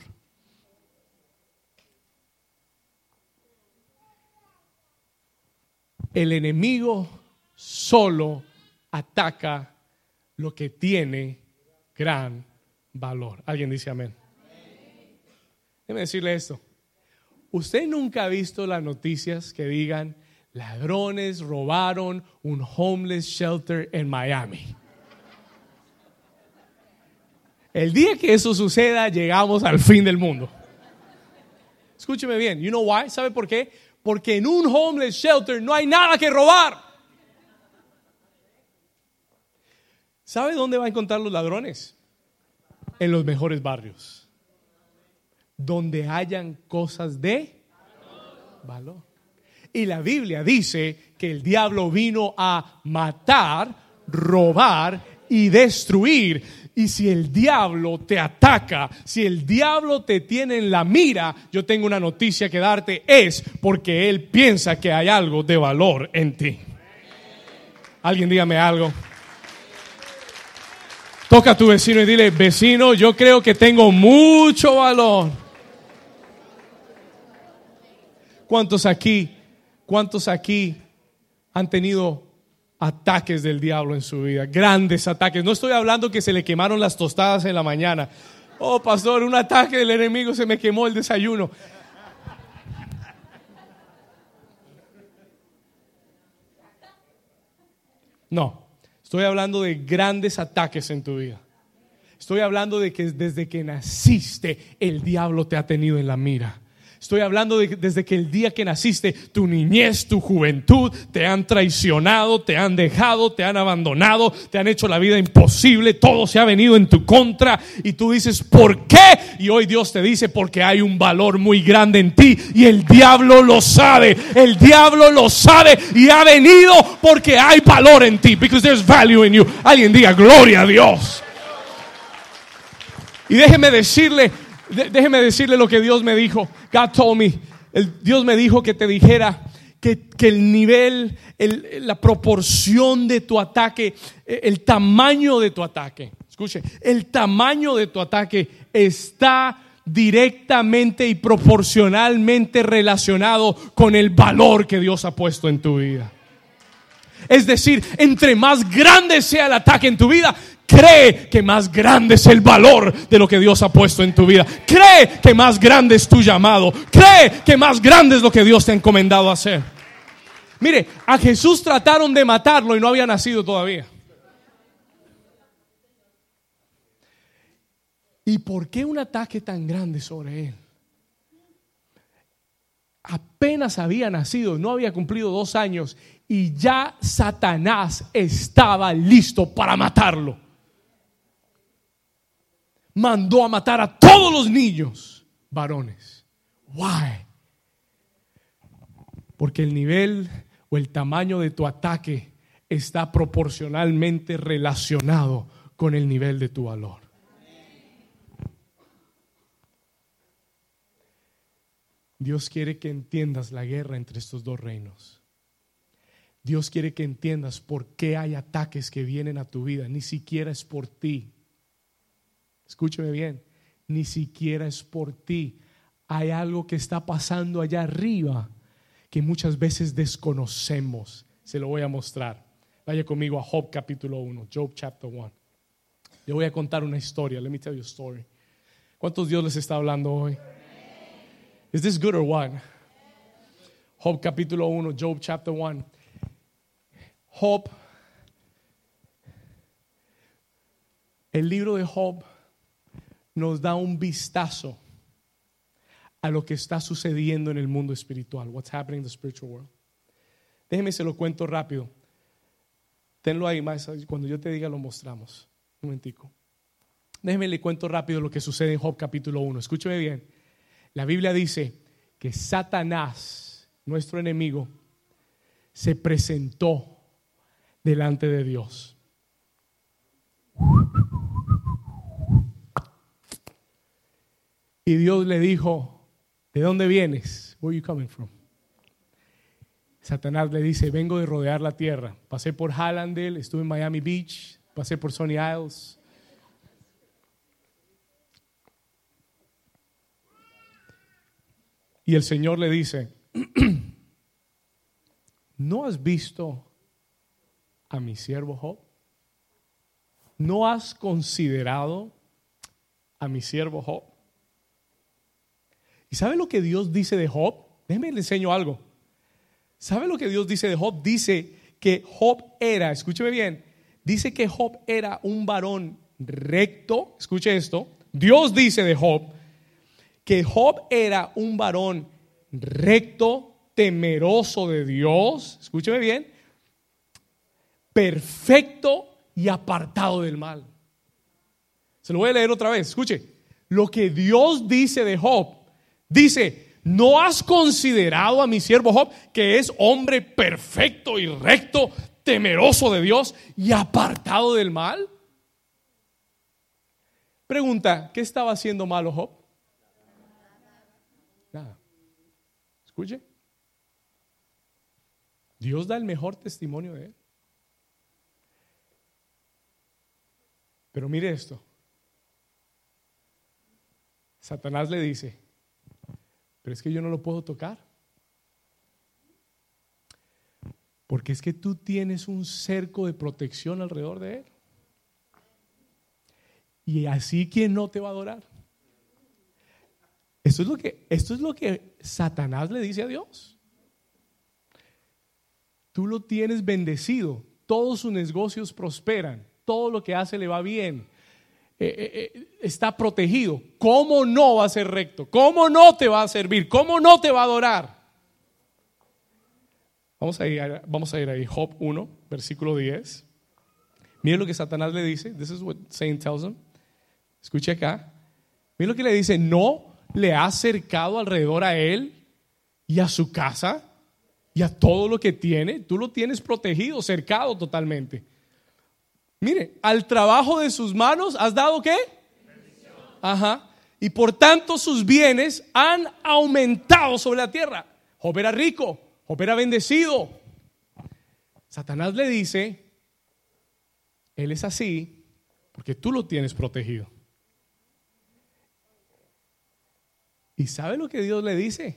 El enemigo solo ataca lo que tiene gran valor. ¿Alguien dice amén? Déjeme decirle esto. ¿Usted nunca ha visto las noticias que digan ladrones robaron un homeless shelter en Miami? El día que eso suceda, llegamos al fin del mundo. Escúcheme bien. You know why? ¿Sabe por qué? Porque en un homeless shelter no hay nada que robar. ¿Sabe dónde va a encontrar los ladrones? En los mejores barrios. Donde hayan cosas de valor. Y la Biblia dice que el diablo vino a matar, robar y destruir. Y si el diablo te ataca, si el diablo te tiene en la mira, yo tengo una noticia que darte, es porque él piensa que hay algo de valor en ti. Alguien dígame algo. Toca a tu vecino y dile, vecino, yo creo que tengo mucho valor. ¿Cuántos aquí, cuántos aquí han tenido ataques del diablo en su vida? Grandes ataques. No estoy hablando que se le quemaron las tostadas en la mañana. Oh, pastor, un ataque del enemigo se me quemó el desayuno. No, estoy hablando de grandes ataques en tu vida. Estoy hablando de que desde que naciste el diablo te ha tenido en la mira. Estoy hablando de, desde que el día que naciste, tu niñez, tu juventud, te han traicionado, te han dejado, te han abandonado, te han hecho la vida imposible, todo se ha venido en tu contra y tú dices, ¿por qué? Y hoy Dios te dice, porque hay un valor muy grande en ti y el diablo lo sabe, el diablo lo sabe y ha venido porque hay valor en ti, because there's value in you. Alguien diga, gloria a Dios. Y déjeme decirle, déjeme decirle lo que Dios me dijo. God told me, Dios me dijo que te dijera que, que el nivel, el, la proporción de tu ataque, eh, el tamaño de tu ataque, escuche, el tamaño de tu ataque está directamente y proporcionalmente relacionado con el valor que Dios ha puesto en tu vida. Es decir, entre más grande sea el ataque en tu vida, Cree que más grande es el valor de lo que Dios ha puesto en tu vida. Cree que más grande es tu llamado. Cree que más grande es lo que Dios te ha encomendado a hacer. Mire, a Jesús trataron de matarlo y no había nacido todavía. ¿Y por qué un ataque tan grande sobre él? Apenas había nacido, no había cumplido dos años y ya Satanás estaba listo para matarlo mandó a matar a todos los niños varones. Why? Porque el nivel o el tamaño de tu ataque está proporcionalmente relacionado con el nivel de tu valor. Dios quiere que entiendas la guerra entre estos dos reinos. Dios quiere que entiendas por qué hay ataques que vienen a tu vida. Ni siquiera es por ti, escúcheme bien, ni siquiera es por ti. Hay algo que está pasando allá arriba que muchas veces desconocemos. Se lo voy a mostrar. Vaya conmigo a Job capítulo 1, Job chapter 1. Le voy a contar una historia. Let me tell you a story. ¿Cuántos Dios les está hablando hoy? Is this good or what? Job capítulo 1, Job chapter 1. Job, el libro de Job nos da un vistazo a lo que está sucediendo en el mundo espiritual. What's happening in the spiritual world. Déjeme se lo cuento rápido. Tenlo ahí más. Cuando yo te diga lo mostramos. Un momentico. Déjeme le cuento rápido lo que sucede en Job capítulo 1. Escúcheme bien. La Biblia dice que Satanás, nuestro enemigo, se presentó delante de Dios. Y Dios le dijo, ¿de dónde vienes? Where are you coming from? Satanás le dice, vengo de rodear la tierra. Pasé por Hallandale, estuve en Miami Beach, pasé por Sonny Isles. Y el Señor le dice, ¿no has visto a mi siervo Job? ¿No has considerado a mi siervo Job? ¿Y sabe lo que Dios dice de Job? Déjeme le enseño algo. ¿Sabe lo que Dios dice de Job? Dice que Job era, escúcheme bien, dice que Job era un varón recto. Escuche esto. Dios dice de Job que Job era un varón recto, temeroso de Dios. Escúcheme bien. Perfecto y apartado del mal. Se lo voy a leer otra vez. Escuche. Lo que Dios dice de Job Dice, ¿no has considerado a mi siervo Job que es hombre perfecto y recto, temeroso de Dios y apartado del mal? Pregunta, ¿qué estaba haciendo malo Job? Nada. Escuche. Dios da el mejor testimonio de él. Pero mire esto. Satanás le dice, pero es que yo no lo puedo tocar. Porque es que tú tienes un cerco de protección alrededor de él. Y así quien no te va a adorar. Esto es lo que, esto es lo que Satanás le dice a Dios. Tú lo tienes bendecido, todos sus negocios prosperan, todo lo que hace le va bien, eh, eh, eh, está protegido. ¿Cómo no va a ser recto? ¿Cómo no te va a servir? ¿Cómo no te va a adorar? Vamos a ir, vamos a ir ahí, Job 1, versículo 10. Miren lo que Satanás le dice. This is what Saint tells him. Escuche acá. Miren lo que le dice. No le ha acercado alrededor a él y a su casa y a todo lo que tiene. Tú lo tienes protegido, cercado totalmente. Mire, al trabajo de sus manos has dado qué? Ajá. Y por tanto sus bienes han aumentado sobre la tierra. Job era rico, Job era bendecido. Satanás le dice, él es así porque tú lo tienes protegido. ¿Y sabe lo que Dios le dice?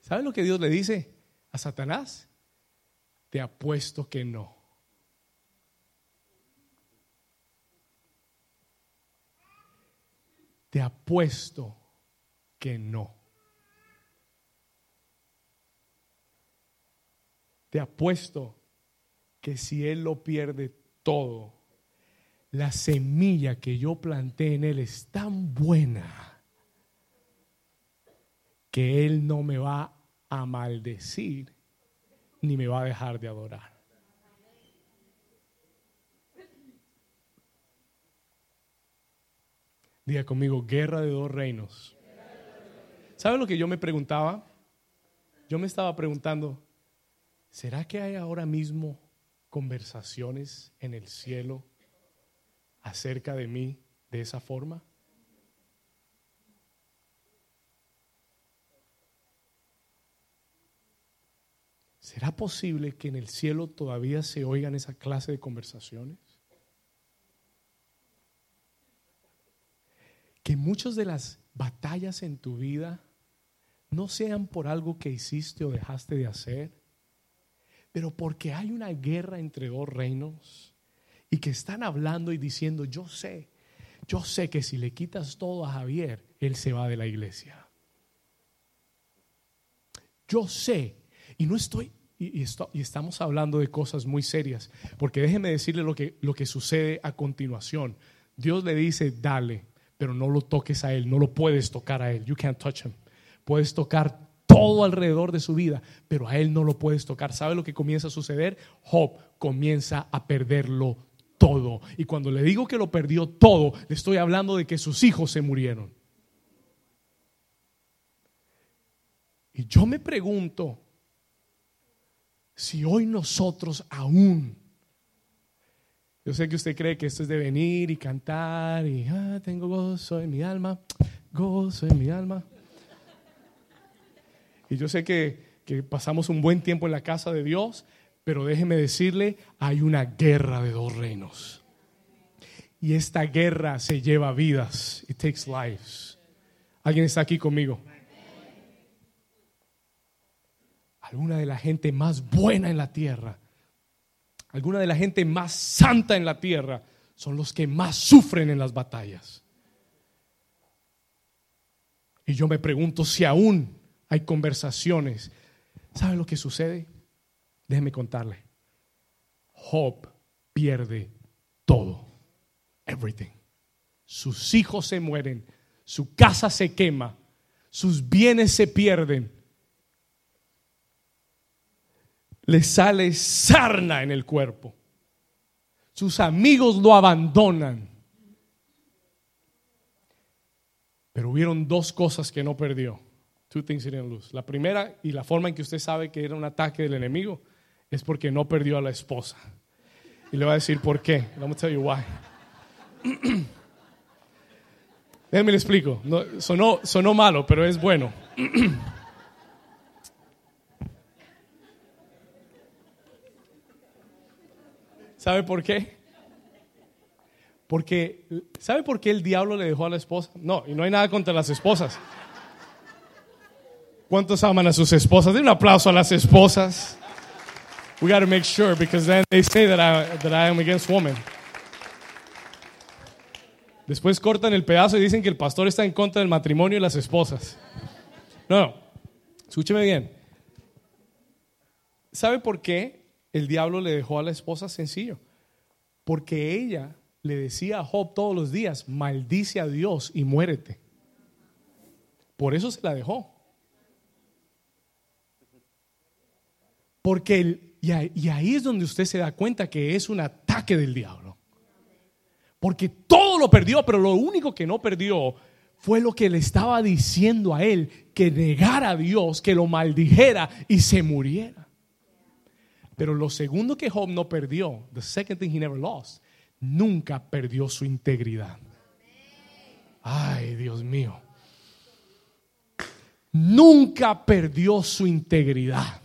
¿Sabe lo que Dios le dice a Satanás? Te apuesto que no. Te apuesto que no. Te apuesto que si Él lo pierde todo, la semilla que yo planté en Él es tan buena que Él no me va a maldecir ni me va a dejar de adorar. Diga conmigo, guerra de dos reinos. ¿Sabe lo que yo me preguntaba? Yo me estaba preguntando, ¿será que hay ahora mismo conversaciones en el cielo acerca de mí de esa forma? ¿Será posible que en el cielo todavía se oigan esa clase de conversaciones? Que muchas de las batallas en tu vida no sean por algo que hiciste o dejaste de hacer, pero porque hay una guerra entre dos reinos y que están hablando y diciendo, yo sé, yo sé que si le quitas todo a Javier, él se va de la iglesia. Yo sé, y no estoy, y, estamos hablando de cosas muy serias, porque déjeme decirle lo que, lo que sucede a continuación. Dios le dice, dale, pero no lo toques a él, no lo puedes tocar a él. You can't touch him. Puedes tocar todo alrededor de su vida, pero a él no lo puedes tocar. ¿Sabe lo que comienza a suceder? Job comienza a perderlo todo. Y cuando le digo que lo perdió todo, le estoy hablando de que sus hijos se murieron. Y yo me pregunto si hoy nosotros aún yo sé que usted cree que esto es de venir y cantar y ah, tengo gozo en mi alma, gozo en mi alma. Y yo sé que, que pasamos un buen tiempo en la casa de Dios, pero déjeme decirle, hay una guerra de dos reinos. Y esta guerra se lleva vidas. It takes lives. ¿Alguien está aquí conmigo? Alguna de la gente más buena en la tierra alguna de la gente más santa en la tierra, son los que más sufren en las batallas. Y yo me pregunto si aún hay conversaciones. ¿Sabe lo que sucede? Déjeme contarle. Job pierde todo. Everything. Sus hijos se mueren, su casa se quema, sus bienes se pierden le sale sarna en el cuerpo. Sus amigos lo abandonan. Pero hubieron dos cosas que no perdió. Two things he didn't lose. La primera, y la forma en que usted sabe que era un ataque del enemigo, es porque no perdió a la esposa. Y le va a decir por qué. Let me tell you why. Déjenme le explico. No, sonó, sonó malo, pero es bueno. ¿Sabe por qué? Porque, ¿sabe por qué el diablo le dejó a la esposa? No, y no hay nada contra las esposas. ¿Cuántos aman a sus esposas? Den un aplauso a las esposas. We got to make sure because then they say that I, that I am against women. Después cortan el pedazo y dicen que el pastor está en contra del matrimonio de las esposas. No, no. Escúcheme bien. ¿Sabe por qué el diablo le dejó a la esposa sencillo? Porque ella le decía a Job todos los días, maldice a Dios y muérete. Por eso se la dejó. Porque y, ahí, es donde usted se da cuenta que es un ataque del diablo. Porque todo lo perdió, pero lo único que no perdió fue lo que le estaba diciendo a él, que negara a Dios, que lo maldijera y se muriera. Pero lo segundo que Job no perdió, the second thing he never lost, nunca perdió su integridad. Ay, Dios mío. Nunca perdió su integridad.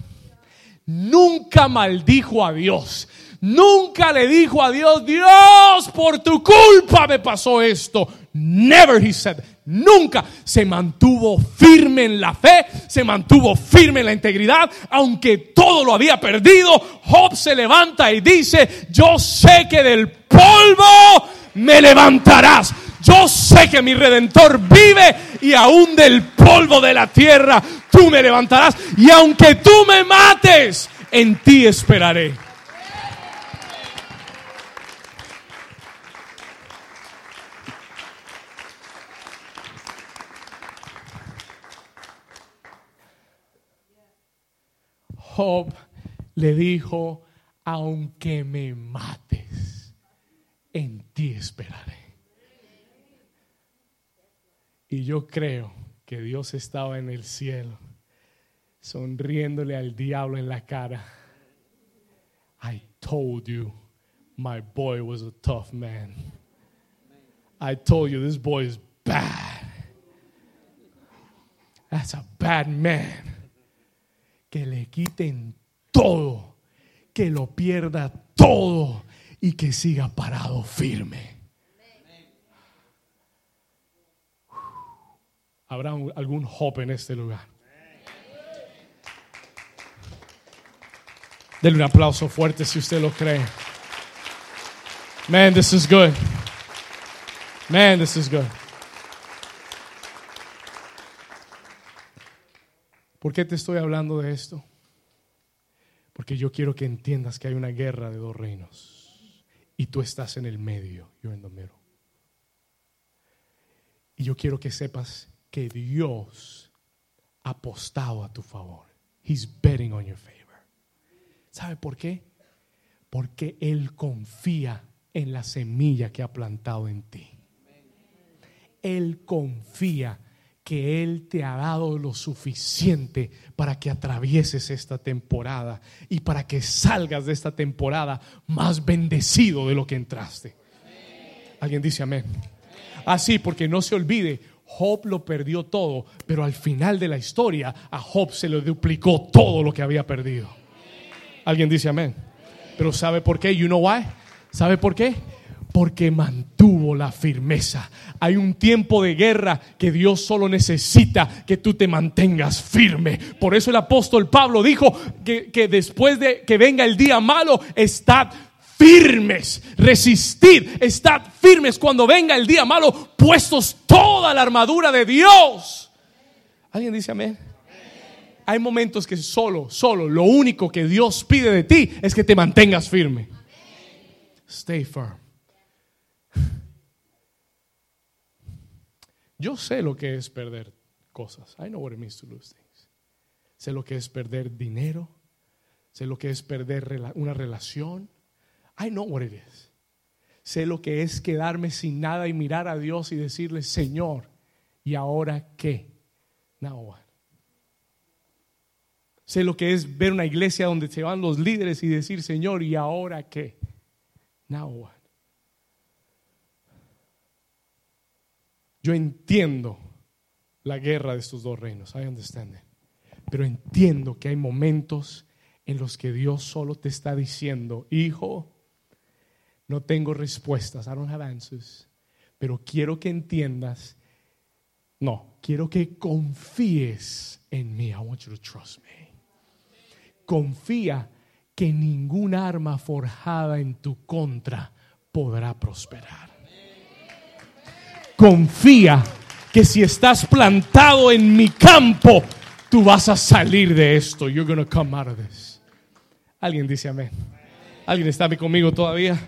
Nunca maldijo a Dios. Nunca le dijo a Dios, Dios, por tu culpa me pasó esto. Never, he said. Nunca se mantuvo firme en la fe, se mantuvo firme en la integridad, aunque todo lo había perdido. Job se levanta y dice, yo sé que del polvo me levantarás. Yo sé que mi redentor vive y aún del polvo de la tierra tú me levantarás. Y aunque tú me mates, en ti esperaré. Job le dijo, aunque me mates, en ti esperaré. Y yo creo que Dios estaba en el cielo, sonriéndole al diablo en la cara. I told you my boy was a tough man. I told you this boy is bad. That's a bad man que le quiten todo, que lo pierda todo y que siga parado firme. Habrá algún hope en este lugar. Denle un aplauso fuerte si usted lo cree. Man, this is good. Man, this is good. ¿Por qué te estoy hablando de esto? Porque yo quiero que entiendas que hay una guerra de dos reinos y tú estás en el medio, yo en el Y yo quiero que sepas que Dios ha apostado a tu favor. He's betting on your favor. ¿Sabe por qué? Porque Él confía en la semilla que ha plantado en ti. Él confía que Él te ha dado lo suficiente para que atravieses esta temporada y para que salgas de esta temporada más bendecido de lo que entraste. Alguien dice amén. Así, ah, porque no se olvide, Job lo perdió todo, pero al final de la historia a Job se le duplicó todo lo que había perdido. Alguien dice amén. Pero ¿sabe por qué? You know why? ¿Sabe por qué? Porque mantuvo la firmeza. Hay un tiempo de guerra que Dios solo necesita que tú te mantengas firme. Por eso el apóstol Pablo dijo que, después de que venga el día malo, estad firmes, resistid, estad firmes cuando venga el día malo, puestos toda la armadura de Dios. ¿Alguien dice amén? Hay momentos que solo, solo, lo único que Dios pide de ti es que te mantengas firme. Stay firm. Yo sé lo que es perder cosas. I know what it means to lose things. Sé lo que es perder dinero. Sé lo que es perder una relación. I know what it is. Sé lo que es quedarme sin nada y mirar a Dios y decirle, Señor, ¿y ahora qué? Now what? Sé lo que es ver una iglesia donde se van los líderes y decir, Señor, ¿y ahora qué? Now what? Yo entiendo la guerra de estos dos reinos. I understand it. Pero entiendo que hay momentos en los que Dios solo te está diciendo, hijo, no tengo respuestas, I don't have answers, pero quiero que entiendas, no, quiero que confíes en mí. I want you to trust me. Confía que ningún arma forjada en tu contra podrá prosperar. Confía que si estás plantado en mi campo, tú vas a salir de esto. You're going to come out of this. Alguien dice amén. ¿Alguien está conmigo todavía?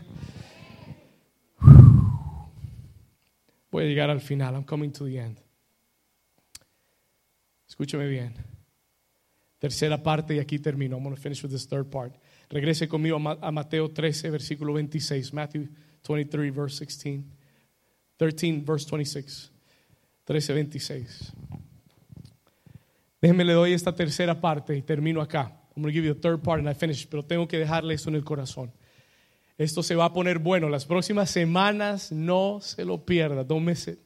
Voy a llegar al final. I'm coming to the end. Escúchame bien. Tercera parte y aquí termino. I'm going to finish with this third part. Regrese conmigo a Mateo 13, versículo 26. Matthew 23, verse 16. 13, verse 26. 13, 26. Déjenme le doy esta tercera parte y termino acá. I'm going to give you the third part and I finish, pero tengo que dejarle esto en el corazón. Esto se va a poner bueno. Las próximas semanas no se lo pierda. Miss it.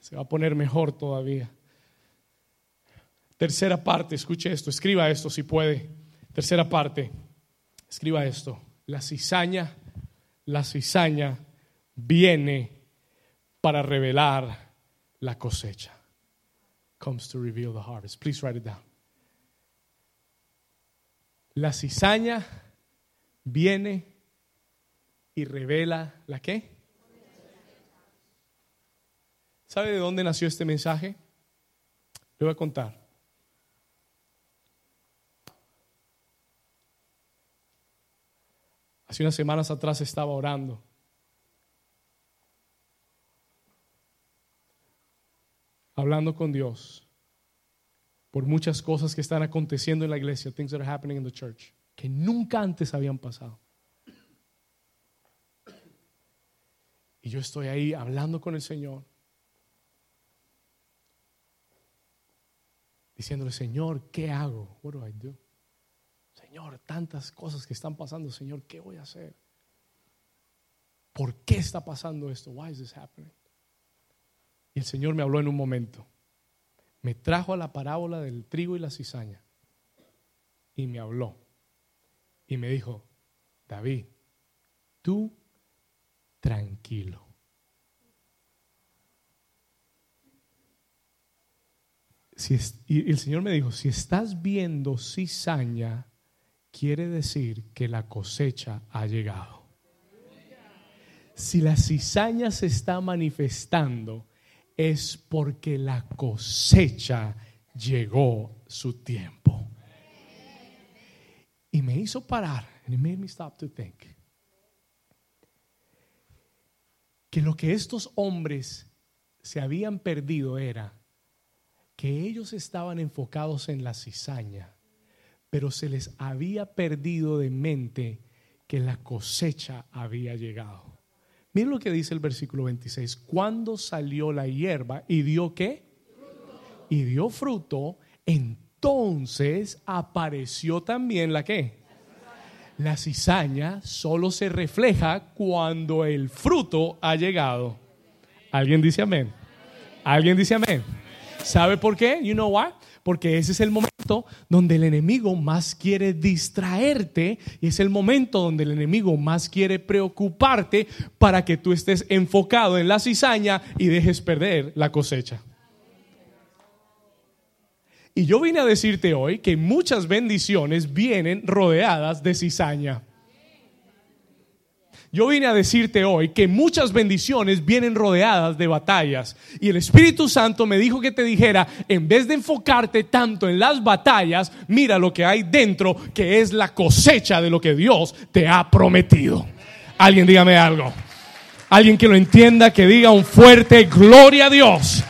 Se va a poner mejor todavía. Tercera parte, escuche esto, escriba esto si puede. Tercera parte, escriba esto. La cizaña, la cizaña viene para revelar la cosecha. Comes to reveal the harvest. Please write it down. La cizaña viene y revela la qué? ¿Sabe de dónde nació este mensaje? Le voy a contar. Hace unas semanas atrás estaba orando. Hablando con Dios por muchas cosas que están aconteciendo en la iglesia, things that are happening in the church, que nunca antes habían pasado. Y yo estoy ahí hablando con el Señor, diciéndole, Señor, ¿qué hago? What do I do? Señor, tantas cosas que están pasando, Señor, ¿qué voy a hacer? ¿Por qué está pasando esto? Why is this happening? El Señor me habló en un momento. Me trajo a la parábola del trigo y la cizaña. Y me habló. Y me dijo, David, tú tranquilo. Si y el Señor me dijo, si estás viendo cizaña, quiere decir que la cosecha ha llegado. Si la cizaña se está manifestando, es porque la cosecha llegó su tiempo. Y me hizo parar, and it made me stop to think, que lo que estos hombres se habían perdido era que ellos estaban enfocados en la cizaña pero se les había perdido de mente que la cosecha había llegado. Miren lo que dice el versículo 26. Cuando salió la hierba y dio qué? Y dio fruto, entonces apareció también la qué? La cizaña solo se refleja cuando el fruto ha llegado. ¿Alguien dice amén? ¿Alguien dice amén? ¿Sabe por qué? You know why? porque ese es el momento donde el enemigo más quiere distraerte y es el momento donde el enemigo más quiere preocuparte para que tú estés enfocado en la cizaña y dejes perder la cosecha. Y yo vine a decirte hoy que muchas bendiciones vienen rodeadas de cizaña. Yo vine a decirte hoy que muchas bendiciones vienen rodeadas de batallas. Y el Espíritu Santo me dijo que te dijera, en vez de enfocarte tanto en las batallas, mira lo que hay dentro, que es la cosecha de lo que Dios te ha prometido. Alguien dígame algo. Alguien que lo entienda, que diga un fuerte gloria a Dios.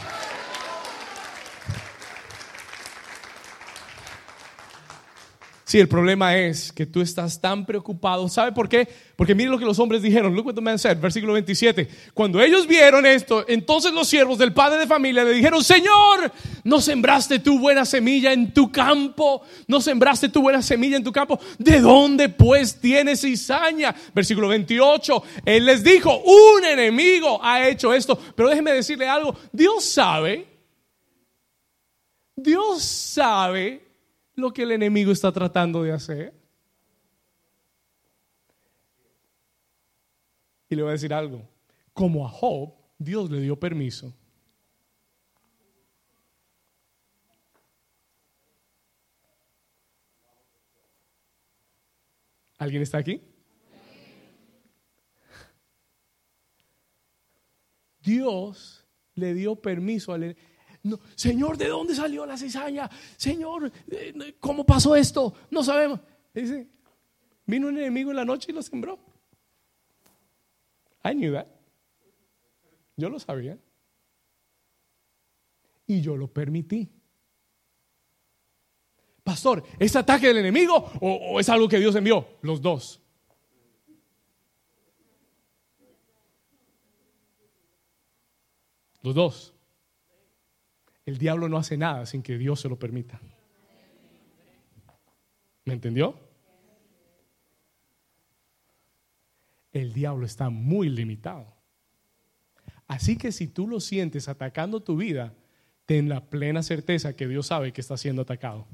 Sí, el problema es que tú estás tan preocupado. ¿Sabe por qué? Porque mire lo que los hombres dijeron. Look what the man said, versículo 27. Cuando ellos vieron esto, entonces los siervos del padre de familia le dijeron, Señor, ¿no sembraste tu buena semilla en tu campo? ¿No sembraste tu buena semilla en tu campo? ¿De dónde pues tienes cizaña? Versículo 28. Él les dijo, un enemigo ha hecho esto. Pero déjeme decirle algo. Dios sabe. Dios sabe lo que el enemigo está tratando de hacer. Y le voy a decir algo. Como a Job, Dios le dio permiso. ¿Alguien está aquí? Dios le dio permiso al enemigo Señor, ¿de dónde salió la cizaña? Señor, eh, ¿cómo pasó esto? No sabemos. Dice, vino un enemigo en la noche y lo sembró. I knew that. Yo lo sabía. Y yo lo permití. Pastor, ¿es ataque del enemigo o es algo que Dios envió? Los dos. Los dos. El diablo no hace nada sin que Dios se lo permita. ¿Me entendió? El diablo está muy limitado. Así que si tú lo sientes atacando tu vida, ten la plena certeza que Dios sabe que está siendo atacado.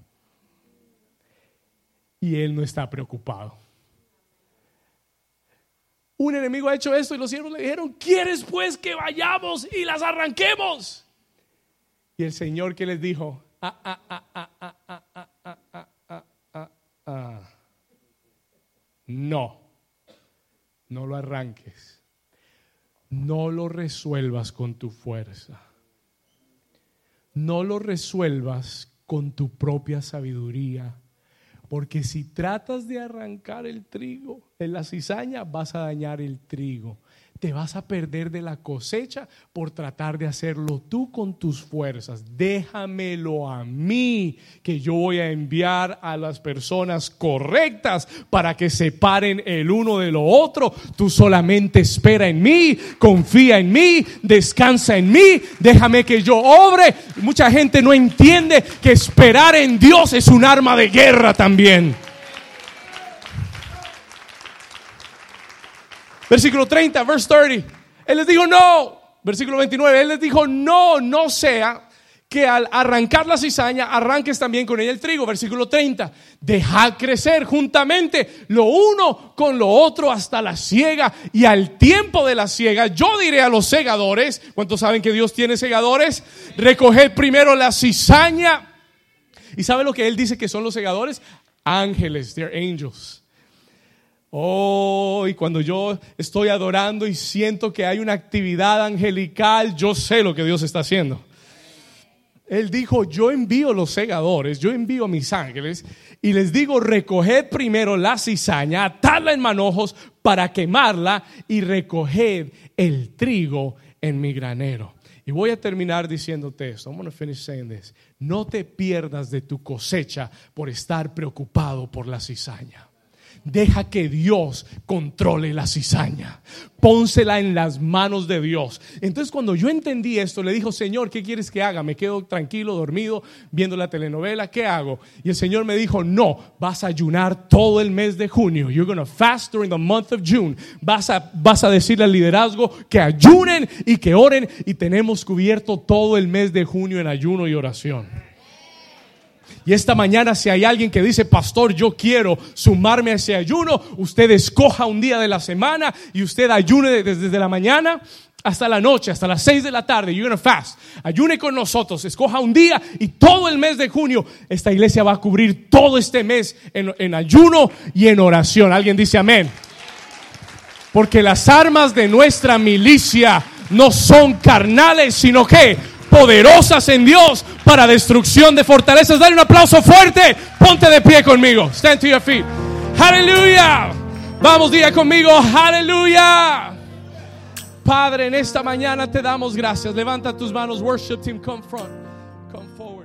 Y Él no está preocupado. Un enemigo ha hecho esto y los siervos le dijeron, ¿quieres pues que vayamos y las arranquemos? Y el Señor que les dijo, no, no lo arranques, no lo resuelvas con tu fuerza, no lo resuelvas con tu propia sabiduría, porque si tratas de arrancar el trigo en la cizaña, vas a dañar el trigo te vas a perder de la cosecha por tratar de hacerlo tú con tus fuerzas. Déjamelo a mí, que yo voy a enviar a las personas correctas para que se paren el uno de lo otro. Tú solamente espera en mí, confía en mí, descansa en mí, déjame que yo obre. Mucha gente no entiende que esperar en Dios es un arma de guerra también. Versículo 30, verse 30. Él les dijo, no. Versículo 29, él les dijo, no, no sea que al arrancar la cizaña arranques también con ella el trigo. Versículo 30, dejad crecer juntamente lo uno con lo otro hasta la siega y al tiempo de la siega yo diré a los segadores, ¿cuántos saben que Dios tiene segadores? Recoged primero la cizaña. ¿Y sabe lo que él dice que son los segadores? Ángeles, they're angels. Oh, y cuando yo estoy adorando y siento que hay una actividad angelical, yo sé lo que Dios está haciendo. Él dijo, yo envío los segadores, yo envío a mis ángeles y les digo, recoged primero la cizaña, atadla en manojos para quemarla y recoged el trigo en mi granero. Y voy a terminar diciéndote esto. I'm going finish saying this. No te pierdas de tu cosecha por estar preocupado por la cizaña. Deja que Dios controle la cizaña. Pónsela en las manos de Dios. Entonces cuando yo entendí esto, le dijo, Señor, ¿qué quieres que haga? Me quedo tranquilo, dormido, viendo la telenovela, ¿qué hago? Y el Señor me dijo, no, vas a ayunar todo el mes de junio. You're going to fast during the month of June. Vas a, vas a decirle al liderazgo que ayunen y que oren y tenemos cubierto todo el mes de junio en ayuno y oración. Y esta mañana si hay alguien que dice, pastor, yo quiero sumarme a ese ayuno, usted escoja un día de la semana y usted ayune desde, la mañana hasta la noche, hasta las 6 de la tarde. You're gonna fast. Ayune con nosotros, escoja un día y todo el mes de junio esta iglesia va a cubrir todo este mes en, en ayuno y en oración. Alguien dice amén. Porque las armas de nuestra milicia no son carnales, sino que poderosas en Dios para destrucción de fortalezas. Dale un aplauso fuerte. Ponte de pie conmigo. Stand to your feet. Aleluya. Vamos día conmigo. Aleluya. Padre, en esta mañana te damos gracias. Levanta tus manos. Worship team, come front. Come forward.